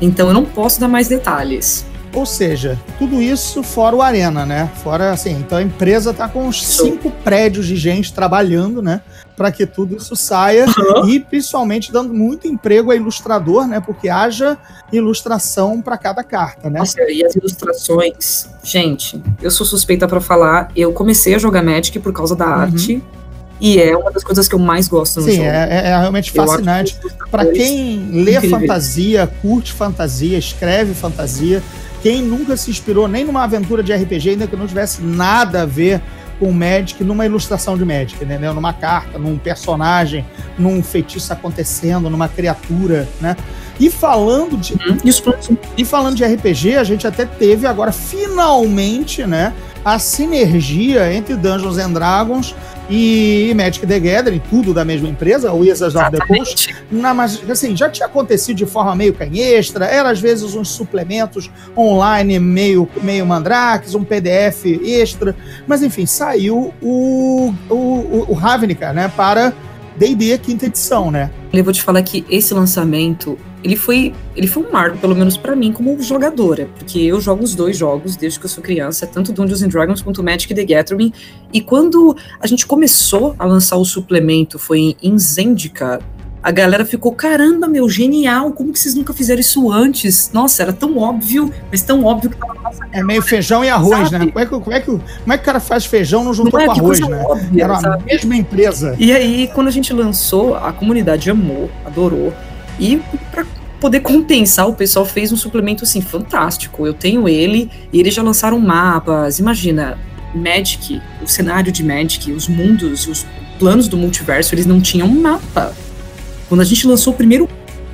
Então eu não posso dar mais detalhes. Ou seja, tudo isso fora o Arena, né? Fora assim, então a empresa tá com uns cinco prédios de gente trabalhando, né? Para que tudo isso saia uhum. e principalmente dando muito emprego a ilustrador, né? Porque haja ilustração para cada carta, né? Nossa, e as ilustrações, gente, eu sou suspeita para falar. Eu comecei a jogar Magic por causa da uhum. arte. E é uma das coisas que eu mais gosto no Sim, jogo. Sim, é, é, realmente fascinante. Para quem lê incríveis. fantasia, curte fantasia, escreve fantasia, quem nunca se inspirou nem numa aventura de RPG, ainda que não tivesse nada a ver com Magic, numa ilustração de Magic, entendeu? Numa carta, num personagem, num feitiço acontecendo, numa criatura, né? E falando de. Uhum. Isso, e falando de RPG, a gente até teve agora, finalmente, né? A sinergia entre Dungeons and Dragons e Magic the Gathering, tudo da mesma empresa, o Wizards of the Coast, na, mas assim, já tinha acontecido de forma meio canhestra, era às vezes uns suplementos online meio, meio mandrakes, um PDF extra, mas enfim, saiu o, o, o Ravnica, né, para D&D quinta edição, né? Eu vou te falar que esse lançamento, ele foi, ele foi um marco, pelo menos para mim, como jogadora, porque eu jogo os dois jogos desde que eu sou criança, tanto Dungeons and Dragons quanto Magic the Gathering, e quando a gente começou a lançar o suplemento, foi em Zendika, a galera ficou, caramba, meu, genial, como que vocês nunca fizeram isso antes? Nossa, era tão óbvio, mas tão óbvio que tava na nossa É meio feijão e arroz, sabe? né? Como é, que, como, é que, como é que o cara faz feijão não juntou não é, com arroz, né? Óbvia, era sabe? a mesma empresa. E aí, quando a gente lançou, a comunidade amou, adorou. E pra poder compensar, o pessoal fez um suplemento, assim, fantástico. Eu tenho ele, e eles já lançaram mapas. Imagina, Magic, o cenário de Magic, os mundos, os planos do multiverso, eles não tinham mapa quando a gente lançou o primeiro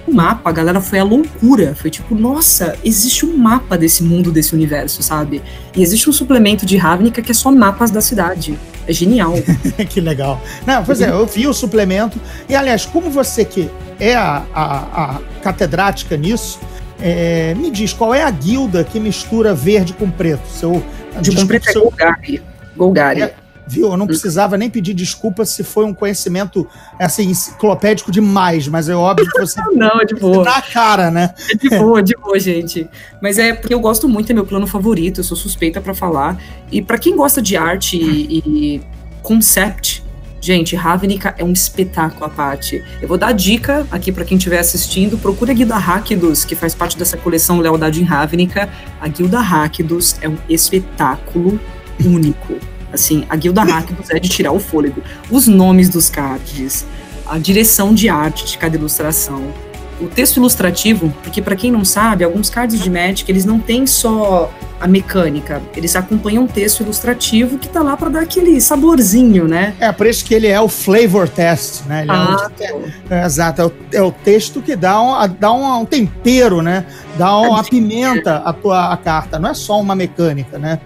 mapa, a galera foi a loucura. Foi tipo, nossa, existe um mapa desse mundo, desse universo, sabe? E existe um suplemento de Ravnica que é só mapas da cidade. É genial. que legal. Não, pois é, eu vi o suplemento. E, aliás, como você que é a, a, a catedrática nisso, é, me diz, qual é a guilda que mistura verde com preto? Seu, de com preto é Golgari. Golgari. É, viu? Eu não precisava nem pedir desculpa se foi um conhecimento, assim, enciclopédico demais, mas é óbvio que você... não, é de boa. Na cara, né? É de boa, de boa, gente. Mas é porque eu gosto muito, é meu plano favorito, eu sou suspeita para falar. E para quem gosta de arte e, e concept, Gente, Ravnica é um espetáculo à parte. Eu vou dar dica aqui para quem estiver assistindo. Procure a Guilda Rakdos, que faz parte dessa coleção Lealdade em Ravnica. A Guilda Rakdos é um espetáculo único. Assim, a Guilda Rakdos é de tirar o fôlego. Os nomes dos cards, a direção de arte de cada ilustração, o texto ilustrativo, porque para quem não sabe, alguns cards de Magic, eles não têm só a mecânica. Eles acompanham um texto ilustrativo que tá lá para dar aquele saborzinho, né? É, por isso que ele é o flavor test, né? Ele ah, é, é, exato, é o, é o, texto que dá um, dá um, um tempero, né? Dá uma pimenta à tua a carta, não é só uma mecânica, né?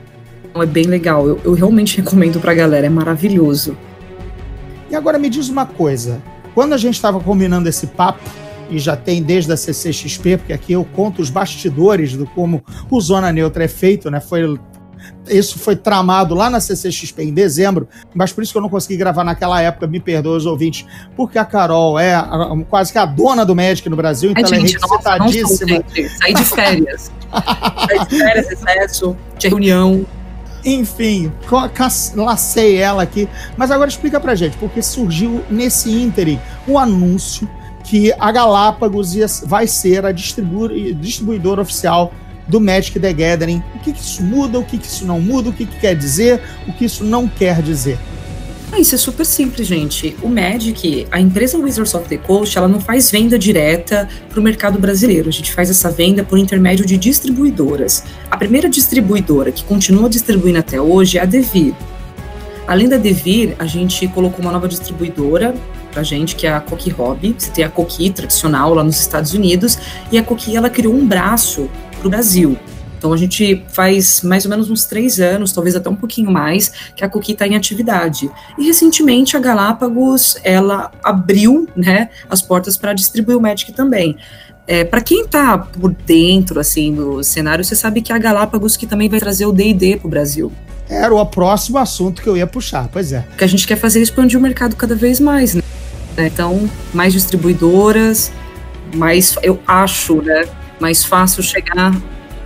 É bem legal, eu, eu realmente recomendo pra galera, é maravilhoso. E agora me diz uma coisa, quando a gente estava combinando esse papo, e já tem desde a CCXP, porque aqui eu conto os bastidores do como o Zona Neutra é feito, né? Foi isso foi tramado lá na CCXP em dezembro, mas por isso que eu não consegui gravar naquela época, me perdoe os ouvintes, porque a Carol é a, quase que a dona do Médico no Brasil, então Ai, ela é requisitadíssima. Saí de férias. Saí de férias, excesso, de reunião. Enfim, lacei ela aqui. Mas agora explica pra gente, porque surgiu nesse ínterim um anúncio que a Galápagos vai ser a distribu distribuidora oficial do Magic the Gathering. O que, que isso muda, o que, que isso não muda, o que, que quer dizer, o que isso não quer dizer. Ah, isso é super simples, gente. O Magic, a empresa Wizards of the Coast, ela não faz venda direta para o mercado brasileiro. A gente faz essa venda por intermédio de distribuidoras. A primeira distribuidora que continua distribuindo até hoje é a Devir. Além da Devir, a gente colocou uma nova distribuidora pra gente, que é a Coqui Hobby. Você tem a Coqui tradicional lá nos Estados Unidos, e a Coqui ela criou um braço pro Brasil. Então a gente faz mais ou menos uns três anos, talvez até um pouquinho mais, que a Coqui está em atividade. E recentemente a Galápagos ela abriu né, as portas para distribuir o Magic também. É, para quem está por dentro assim do cenário, você sabe que é a Galápagos que também vai trazer o D&D para o Brasil. Era o próximo assunto que eu ia puxar, pois é. O que a gente quer fazer é expandir o mercado cada vez mais, né? Então, mais distribuidoras, mais, eu acho, né, mais fácil chegar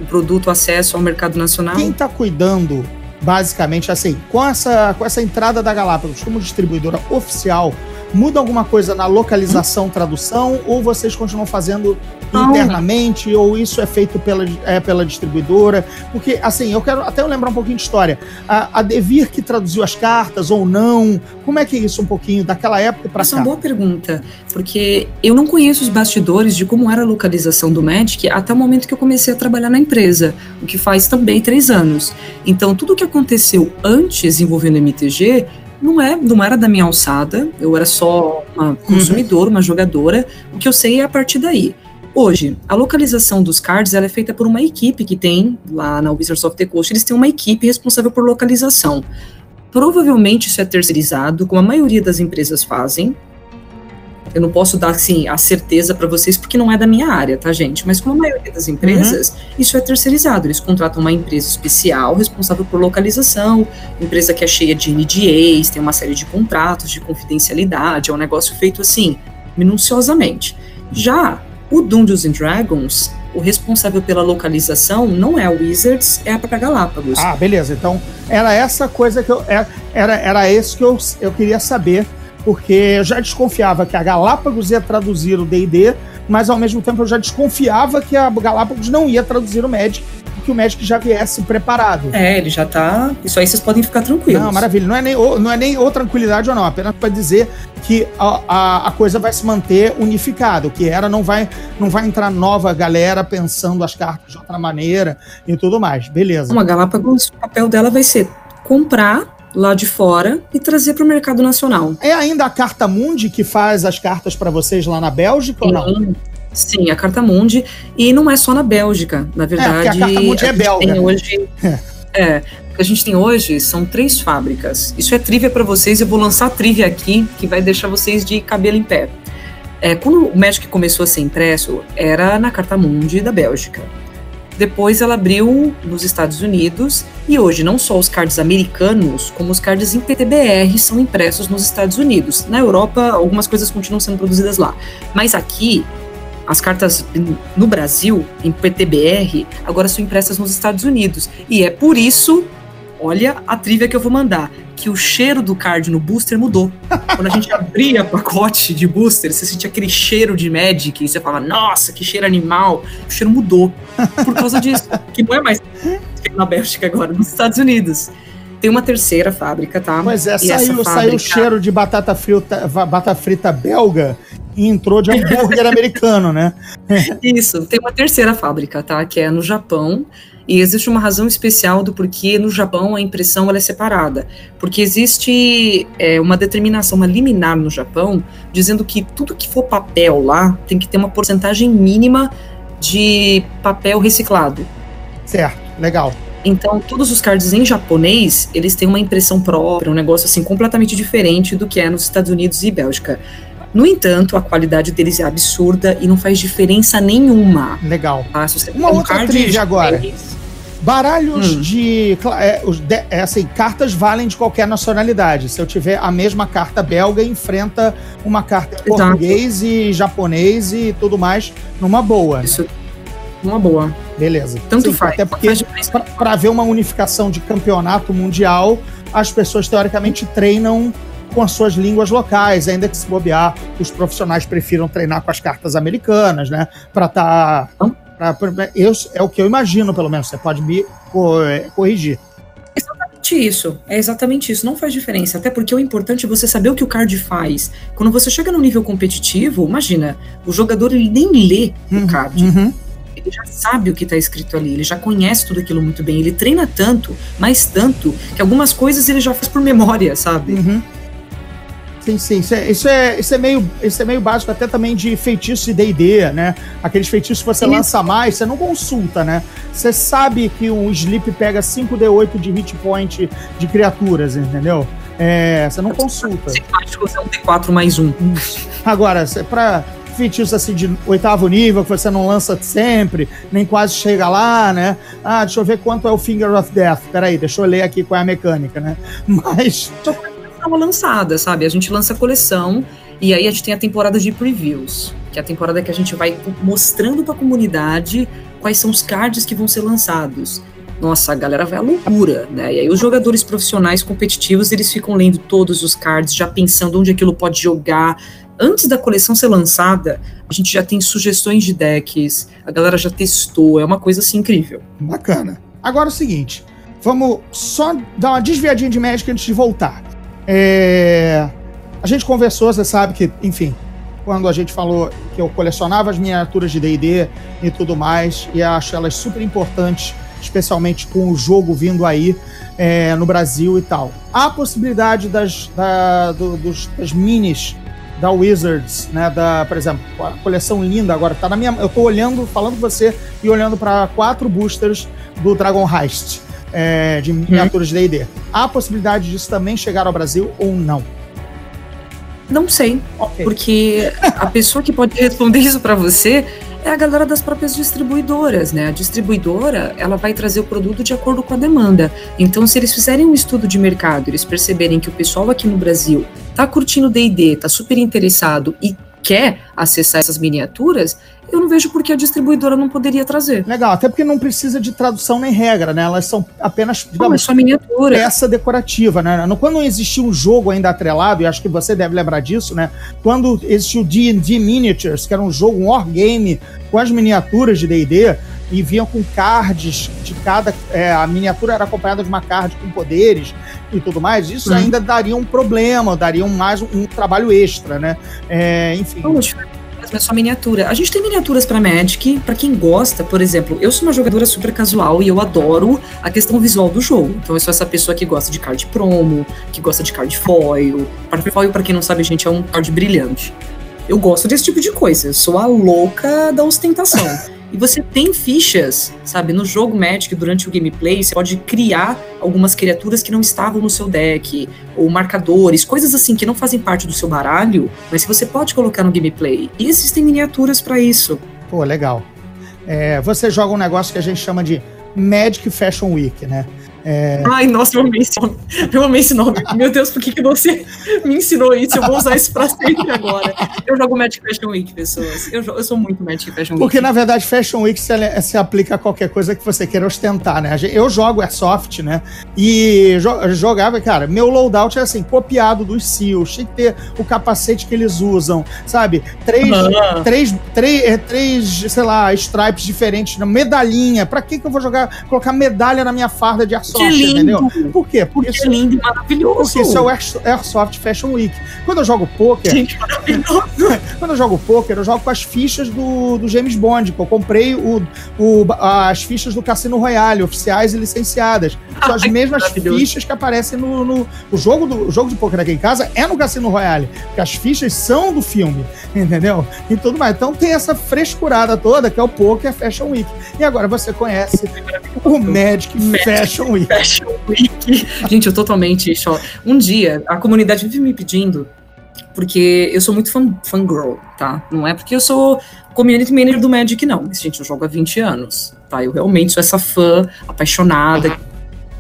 o produto, acesso ao mercado nacional. Quem está cuidando, basicamente, assim, com essa, com essa entrada da Galápagos como distribuidora oficial, muda alguma coisa na localização, tradução, ou vocês continuam fazendo internamente, ou isso é feito pela, é, pela distribuidora? Porque, assim, eu quero até lembrar um pouquinho de história. A, a Devir que traduziu as cartas ou não? Como é que é isso um pouquinho daquela época para cá? Essa é uma boa pergunta, porque eu não conheço os bastidores de como era a localização do Magic até o momento que eu comecei a trabalhar na empresa, o que faz também três anos. Então, tudo o que aconteceu antes envolvendo MTG não é, não era da minha alçada, eu era só uma consumidora, uhum. uma jogadora. O que eu sei é a partir daí. Hoje, a localização dos cards ela é feita por uma equipe que tem lá na Wizards of the Coast, eles têm uma equipe responsável por localização. Provavelmente isso é terceirizado, como a maioria das empresas fazem, eu não posso dar assim a certeza para vocês porque não é da minha área, tá, gente? Mas como a maioria das empresas, uhum. isso é terceirizado. Eles contratam uma empresa especial responsável por localização, empresa que é cheia de NDAs, tem uma série de contratos de confidencialidade, é um negócio feito assim, minuciosamente. Já o Dungeons and Dragons, o responsável pela localização não é a Wizards, é a própria Galápagos. Ah, beleza. Então, era essa coisa que eu. Era, era, era esse que eu, eu queria saber porque eu já desconfiava que a Galápagos ia traduzir o D&D, mas ao mesmo tempo eu já desconfiava que a Galápagos não ia traduzir o Magic, que o Magic já viesse preparado. É, ele já tá. Isso aí vocês podem ficar tranquilos. Não, maravilha. Não é nem, ou, não é nem ou tranquilidade ou não, apenas para dizer que a, a, a, coisa vai se manter unificada. O que era não vai, não vai entrar nova galera pensando as cartas de outra maneira e tudo mais. Beleza. Uma Galápagos, o papel dela vai ser comprar lá de fora e trazer para o mercado nacional. É ainda a Carta Mundi que faz as cartas para vocês lá na Bélgica Sim. ou não? Sim, a Carta Mundi. E não é só na Bélgica, na verdade. É, a Carta Mundi é belga. Tem hoje, é, o que a gente tem hoje são três fábricas. Isso é trivia para vocês, eu vou lançar a trivia aqui, que vai deixar vocês de cabelo em pé. É, quando o Magic começou a ser impresso, era na Carta Mundi da Bélgica. Depois ela abriu nos Estados Unidos e hoje não só os cards americanos, como os cards em PTBR são impressos nos Estados Unidos. Na Europa, algumas coisas continuam sendo produzidas lá. Mas aqui, as cartas no Brasil, em PTBR, agora são impressas nos Estados Unidos. E é por isso, olha a trivia que eu vou mandar que o cheiro do card no booster mudou. Quando a gente abria pacote de booster, você sentia aquele cheiro de Magic e você fala, nossa, que cheiro animal. O cheiro mudou por causa disso. que não é mais na Bélgica agora, nos Estados Unidos. Tem uma terceira fábrica, tá? Pois é, E saiu, essa saiu fábrica- o cheiro de batata frita, batata frita belga e entrou de hambúrguer americano, né? Isso, tem uma terceira fábrica, tá? Que é no Japão. E existe uma razão especial do porquê no Japão a impressão ela é separada. Porque existe é, uma determinação, uma liminar no Japão, dizendo que tudo que for papel lá tem que ter uma porcentagem mínima de papel reciclado. Certo, legal. Então, todos os cards em japonês, eles têm uma impressão própria, um negócio assim completamente diferente do que é nos Estados Unidos e Bélgica. No entanto, a qualidade deles é absurda e não faz diferença nenhuma. Legal. Tá? Uma um outra trivia agora. Baralhos Hum. de, é, é, assim, cartas valem de qualquer nacionalidade. Se eu tiver a mesma carta belga, enfrenta uma carta Exato. português e japonês e tudo mais numa boa. Isso, uma boa. Beleza. Tanto Sim, faz. Até porque para haver uma unificação de campeonato mundial, as pessoas teoricamente treinam com as suas línguas locais, ainda que se bobear, os profissionais prefiram treinar com as cartas americanas, né? Para tá. Pra, pra- eu, é o que eu imagino, pelo menos. Você pode me é, corrigir. exatamente isso. É exatamente isso. Não faz diferença. Até porque o importante é você saber o que o card faz. Quando você chega no nível competitivo, imagina, o jogador ele nem lê Uhum, o card. Uhum. Ele já sabe o que está escrito ali, ele já conhece tudo aquilo muito bem. Ele treina tanto, mais tanto, que algumas coisas ele já faz por memória, sabe? Uhum. Sim, sim. Isso é, isso, é, isso, é meio, isso é meio básico até também de feitiço e D&D, né? Aqueles feitiços que você Isso. lança mais, você não consulta, né? Você sabe que um sleep pega 5D8 de hit point de criaturas, entendeu? É, você não consulta. Você é um D4 mais um. Agora, pra feitiços assim de oitavo nível, que você não lança sempre, nem quase chega lá, né? Ah, deixa eu ver quanto é o Finger of Death. Peraí, deixa eu ler aqui qual é a mecânica, né? Mas Dá uma lançada, sabe? A gente lança a coleção e aí a gente tem a temporada de previews, que é a temporada que a gente vai mostrando pra comunidade quais são os cards que vão ser lançados. Nossa, a galera vai à loucura, né? E aí os jogadores profissionais competitivos, eles ficam lendo todos os cards, já pensando onde aquilo pode jogar. Antes da coleção ser lançada, a gente já tem sugestões de decks, a galera já testou, é uma coisa assim incrível. Bacana. Agora é o seguinte, vamos só dar uma desviadinha de Magic antes de voltar. É, A gente conversou, você sabe que, enfim, quando a gente falou que eu colecionava as miniaturas de D&D e tudo mais, e acho elas super importantes, especialmente com o jogo vindo aí é, no Brasil e tal. Há a possibilidade das, da- do- dos- das minis da Wizards, né, da, por exemplo, a coleção linda agora tá na minha, eu tô olhando, falando com você e olhando para quatro boosters do Dragon Heist é, de miniaturas de D&D. Há a possibilidade disso também chegar ao Brasil ou não? Não sei, Ok. Porque a pessoa que pode responder isso para você é a galera das próprias distribuidoras, né? A distribuidora, ela vai trazer o produto de acordo com a demanda. Então, se eles fizerem um estudo de mercado, eles perceberem que o pessoal aqui no Brasil tá curtindo D&D, tá super interessado e quer acessar essas miniaturas, eu não vejo por que a distribuidora não poderia trazer. Legal, até porque não precisa de tradução nem regra, né? Elas são apenas, Não, é digamos, miniatura. peça decorativa, né? Quando não existia um jogo ainda atrelado, e acho que você deve lembrar disso, né? Quando existiu o D&D Miniatures, que era um jogo, um wargame com as miniaturas de D&D, e vinham com cards de cada... é, a miniatura era acompanhada de uma card com poderes e tudo mais, isso Uhum. ainda daria um problema, daria um, mais um, um trabalho extra, né? É, enfim... Mas é só miniatura. A gente tem miniaturas pra Magic, pra quem gosta, por exemplo, eu sou uma jogadora super casual e eu adoro a questão visual do jogo. Então eu sou essa pessoa que gosta de card promo, que gosta de card foil. Card foil, pra quem não sabe, gente, é um card brilhante. Eu gosto desse tipo de coisa. Eu sou a louca da ostentação. E você tem fichas, sabe? No jogo Magic, durante o gameplay, você pode criar algumas criaturas que não estavam no seu deck, ou marcadores, coisas assim que não fazem parte do seu baralho, mas que você pode colocar no gameplay. E existem miniaturas pra isso. Pô, legal. é, você joga um negócio que a gente chama de Magic Fashion Week, né? É... Ai, nossa, eu amei esse nome. Eu amei esse nome. Meu Deus, por que, que você me ensinou isso? Eu vou usar isso pra sempre agora. Eu jogo Magic Fashion Week, pessoas. Eu, eu sou muito Magic Fashion Week. Porque, na verdade, Fashion Week se, se, aplica a qualquer coisa que você queira ostentar, né? Eu jogo Airsoft, né? E jo jogava, cara, meu loadout é assim, copiado dos SEALs. Tinha que ter o capacete que eles usam, sabe? Três, uhum. três, três, é, três, sei lá, stripes diferentes, medalhinha. Pra que, que eu vou jogar, colocar medalha na minha farda de Airsoft? Airsoft, entendeu? Por quê? Porque que isso, lindo e maravilhoso. Porque isso é o Airsoft Fashion Week. Quando eu jogo poker. Gente, quando eu jogo poker, eu jogo com as fichas do, do James Bond. Eu comprei o, o, as fichas do Cassino Royale, oficiais e licenciadas. São as mesmas fichas que aparecem no, no. o, jogo do, o jogo de poker aqui em casa é no Cassino Royale. Porque as fichas são do filme, entendeu? E tudo mais. Então tem essa frescurada toda que é o Poker Fashion Week. E agora você conhece o Magic Fashion Week. Fashion Week. Gente, eu totalmente cho... Um dia, a comunidade vive me pedindo, porque eu sou muito fan, fangirl, tá? Não é porque eu sou community manager do Magic, não. Mas, gente, eu jogo há 20 anos, tá? Eu realmente sou essa fã apaixonada,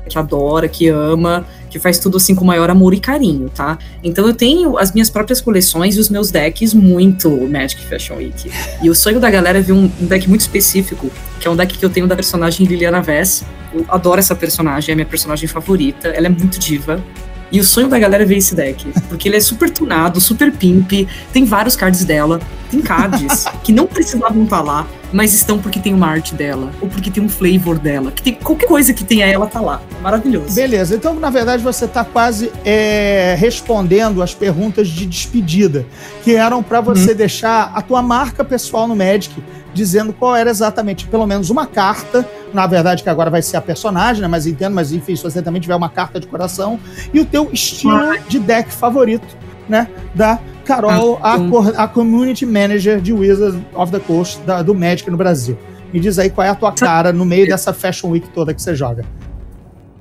que adora, que ama, que faz tudo assim com maior amor e carinho, tá? Então eu tenho as minhas próprias coleções e os meus decks muito Magic Fashion Week. E o sonho da galera é ver um, um deck muito específico, que é um deck que eu tenho da personagem Liliana Vess. Eu adoro essa personagem, é a minha personagem favorita, ela é muito diva. E o sonho da galera é ver esse deck. Porque ele é super tunado, super pimp, tem vários cards dela, tem cards que não precisavam estar tá lá, mas estão porque tem uma arte dela, ou porque tem um flavor dela, que tem qualquer coisa que tenha ela tá lá. Maravilhoso. Beleza, então na verdade você tá quase é, respondendo as perguntas de despedida, que eram para você hum. deixar a tua marca pessoal no Magic, dizendo qual era exatamente, pelo menos uma carta, na verdade que agora vai ser a personagem, né, mas entendo, mas enfim, se você também tiver uma carta de coração, e o teu estilo de deck favorito, né, da Carol, ah, a, a Community Manager de Wizards of the Coast da, do Magic no Brasil. Me diz aí qual é a tua cara no meio dessa Fashion Week toda que você joga.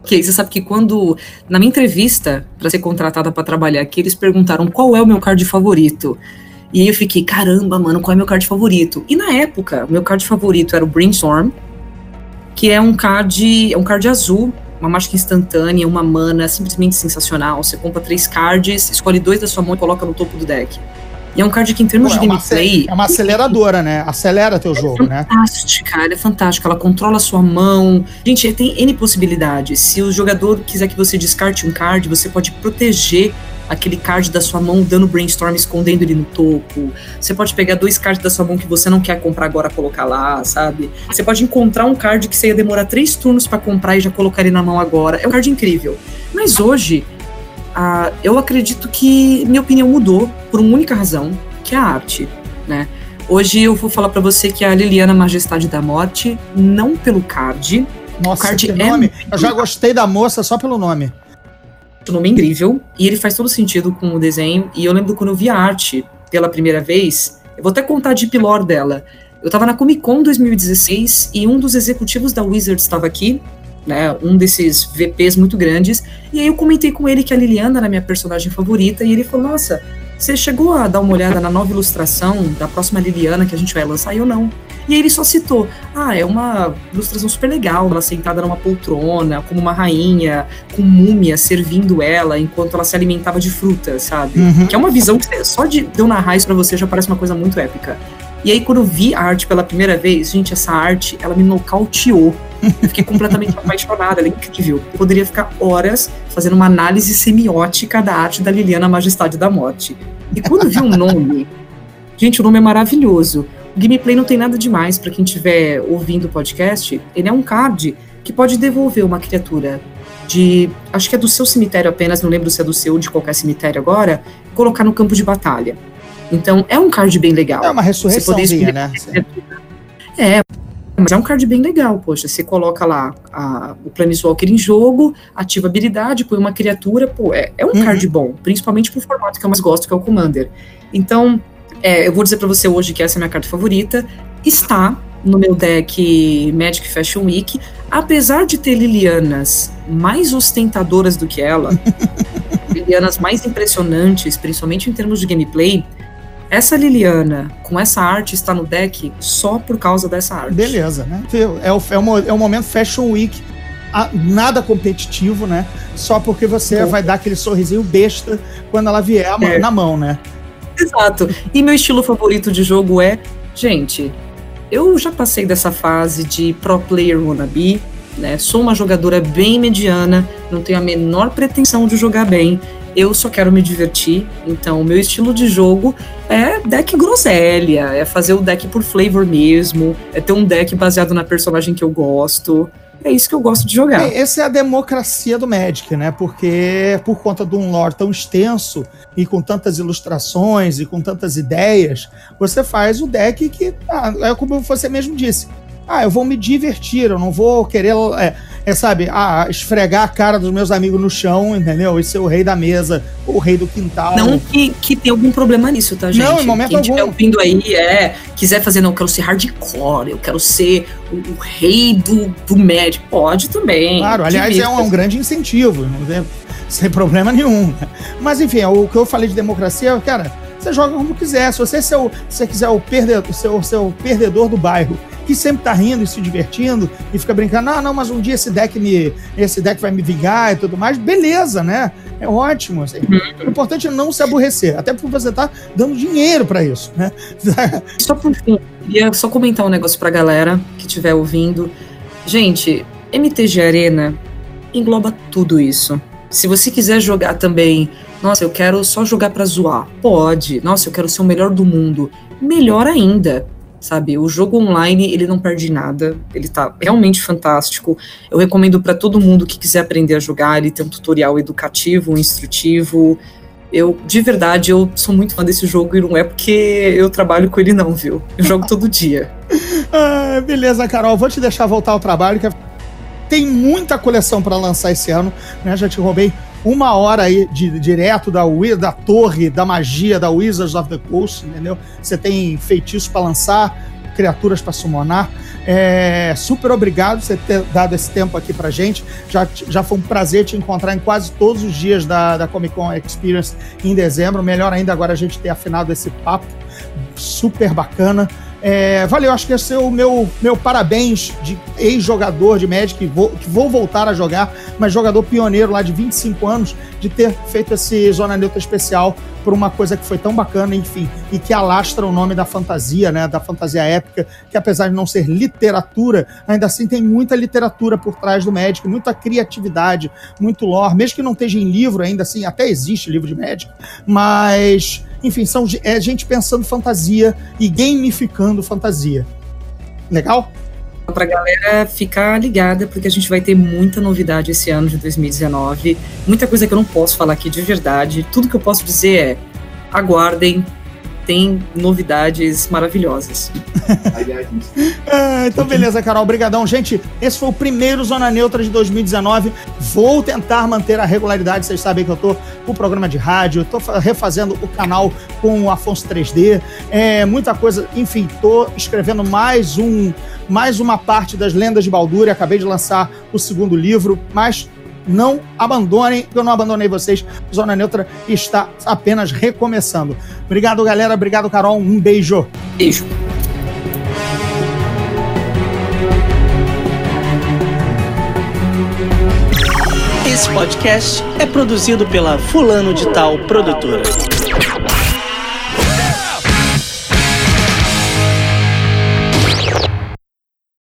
Ok, você sabe que quando, na minha entrevista para ser contratada para trabalhar aqui, eles perguntaram qual é o meu card favorito. E aí eu fiquei, caramba, mano, qual é o meu card favorito? E na época, o meu card favorito era o Brainstorm, que é um card, é um card azul, uma mágica instantânea, uma mana simplesmente sensacional. Você compra três cards, escolhe dois da sua mão e coloca no topo do deck. E é um card que, em termos Pô, de é gameplay. É uma aceleradora, né? Acelera teu jogo, né? Fantástica, ela é fantástica. Ela controla a sua mão. Gente, tem N possibilidades. Se o jogador quiser que você descarte um card, você pode proteger aquele card da sua mão dando brainstorm escondendo ele no topo. Você pode pegar dois cards da sua mão que você não quer comprar agora colocar lá, sabe? Você pode encontrar um card que você ia demorar três turnos para comprar e já colocar ele na mão agora. É um card incrível. Mas hoje, eu acredito que minha opinião mudou por uma única razão, que é a arte, né? Hoje eu vou falar para você que a Liliana Majestade da Morte, não pelo card. Nossa, o card que nome. É... Eu já gostei da moça só pelo nome o nome é incrível e ele faz todo sentido com o desenho. E eu lembro quando eu vi a arte pela primeira vez, eu vou até contar de pilor dela. Eu tava na Comic Con 2016 e um dos executivos da Wizards estava aqui, né, um desses VPs muito grandes, e aí eu comentei com ele que a Liliana era minha personagem favorita e ele falou: "Nossa, você chegou a dar uma olhada na nova ilustração da próxima Liliana que a gente vai lançar? E eu não. E aí ele só citou: ah, é uma ilustração super legal, ela sentada numa poltrona, como uma rainha, com múmia servindo ela enquanto ela se alimentava de fruta, sabe? Uhum. Que é uma visão que só de eu narrar isso pra você já parece uma coisa muito épica. E aí, quando eu vi a arte pela primeira vez, gente, essa arte, ela me nocauteou. Eu fiquei completamente apaixonada, ela é incrível. Eu poderia ficar horas fazendo uma análise semiótica da arte da Liliana Majestade da Morte. E quando vi o um nome, gente, o nome é maravilhoso. Gameplay não tem nada demais para quem estiver ouvindo o podcast. Ele é um card que pode devolver uma criatura de. Acho que é do seu cemitério apenas, não lembro se é do seu ou de qualquer cemitério agora, colocar no campo de batalha. Então é um card bem legal. É uma ressurreiçãozinha, né? É, mas é um card bem legal, poxa. Você coloca lá a, o Planeswalker em jogo, ativa habilidade, põe uma criatura, pô, é, é um uhum. card bom, principalmente pro formato que eu mais gosto, que é o Commander. Então, é, eu vou dizer para você hoje que essa é a minha carta favorita. Está no meu deck Magic Fashion Week, apesar de ter Lilianas mais ostentadoras do que ela, Lilianas mais impressionantes, principalmente em termos de gameplay, essa Liliana com essa arte está no deck só por causa dessa arte. Beleza, né? É o, é o, é o momento Fashion Week. nada competitivo, né? Só porque você vai dar aquele sorrisinho besta quando ela vier é. na mão, né? Exato. E meu estilo favorito de jogo é, gente, eu já passei dessa fase de pro player wannabe, né? Sou uma jogadora bem mediana, não tenho a menor pretensão de jogar bem. Eu só quero me divertir, então meu estilo de jogo é deck groselha, é fazer o deck por flavor mesmo, é ter um deck baseado na personagem que eu gosto. É isso que eu gosto de jogar. Essa é a democracia do Magic, né? Porque por conta de um lore tão extenso e com tantas ilustrações e com tantas ideias, você faz o deck que, ah, é como você mesmo disse, ah, eu vou me divertir, eu não vou querer, é, é, sabe, ah, esfregar a cara dos meus amigos no chão, entendeu? E ser o rei da mesa, o rei do quintal. Não que, que tenha algum problema nisso, tá, gente? Não, em momento Quem algum. Quem ouvindo aí, é, quiser fazer, não, eu quero ser hardcore, eu quero ser o, o rei do, do médico, pode também. Claro, aliás, é um, é um, grande incentivo, não sem problema nenhum. Mas, enfim, o que eu falei de democracia, cara, você joga como quiser. Se você, se você quiser o perdedor, ser o perdedor do bairro que sempre tá rindo e se divertindo e fica brincando, ah, não, mas um dia esse deck me, esse deck vai me vingar e tudo mais, beleza, né? É ótimo. Assim. O importante é não se aborrecer, até porque você tá dando dinheiro para isso, né? Só por fim, queria só comentar um negócio pra galera que estiver ouvindo. Gente, MTG Arena engloba tudo isso. Se você quiser jogar também, nossa, eu quero só jogar para zoar, pode. Nossa, eu quero ser o melhor do mundo, melhor ainda sabe? O jogo online, ele não perde nada, ele tá realmente fantástico. Eu recomendo para todo mundo que quiser aprender a jogar, ele tem um tutorial educativo, instrutivo. Eu, de verdade, eu sou muito fã desse jogo e não é porque eu trabalho com ele não, viu? Eu jogo todo dia. ah, beleza, Carol, vou te deixar voltar ao trabalho, que tem muita coleção para lançar esse ano, né? Já te roubei uma hora aí de, direto da, da torre da magia da Wizards of the Coast, entendeu? Você tem feitiços para lançar, criaturas para summonar. É, super obrigado por você ter dado esse tempo aqui pra gente. Já, já foi um prazer te encontrar em quase todos os dias da, da Comic Con Experience em dezembro. Melhor ainda agora a gente ter afinado esse papo super bacana. É, valeu, acho que esse é o meu, meu parabéns de ex-jogador de Magic, que vou, que vou voltar a jogar, mas jogador pioneiro lá de 25 anos, de ter feito esse Zona Neutra especial por uma coisa que foi tão bacana, enfim, e que alastra o nome da fantasia, né, da fantasia épica, que apesar de não ser literatura, ainda assim tem muita literatura por trás do Magic, muita criatividade, muito lore, mesmo que não esteja em livro ainda assim, até existe livro de Magic, mas enfim, são, é gente pensando fantasia e gamificando fantasia. Legal? Pra galera ficar ligada, porque a gente vai ter muita novidade esse ano de 2019. Muita coisa que eu não posso falar aqui de verdade. Tudo que eu posso dizer é: aguardem, tem novidades maravilhosas. ah, então, beleza, Carol. Obrigadão. Gente, esse foi o primeiro Zona Neutra de 2019. Vou tentar manter a regularidade. Vocês sabem que eu tô com o programa de rádio, tô refazendo o canal com o Afonso 3D. É, muita coisa. Enfim, tô escrevendo mais um mais uma parte das lendas de Baldur. Acabei de lançar o segundo livro, mas não abandonem, eu não abandonei vocês. Zona Neutra está apenas recomeçando. Obrigado, galera. Obrigado, Carol. Um beijo. Beijo. Esse podcast é produzido pela Fulano de Tal Produtora.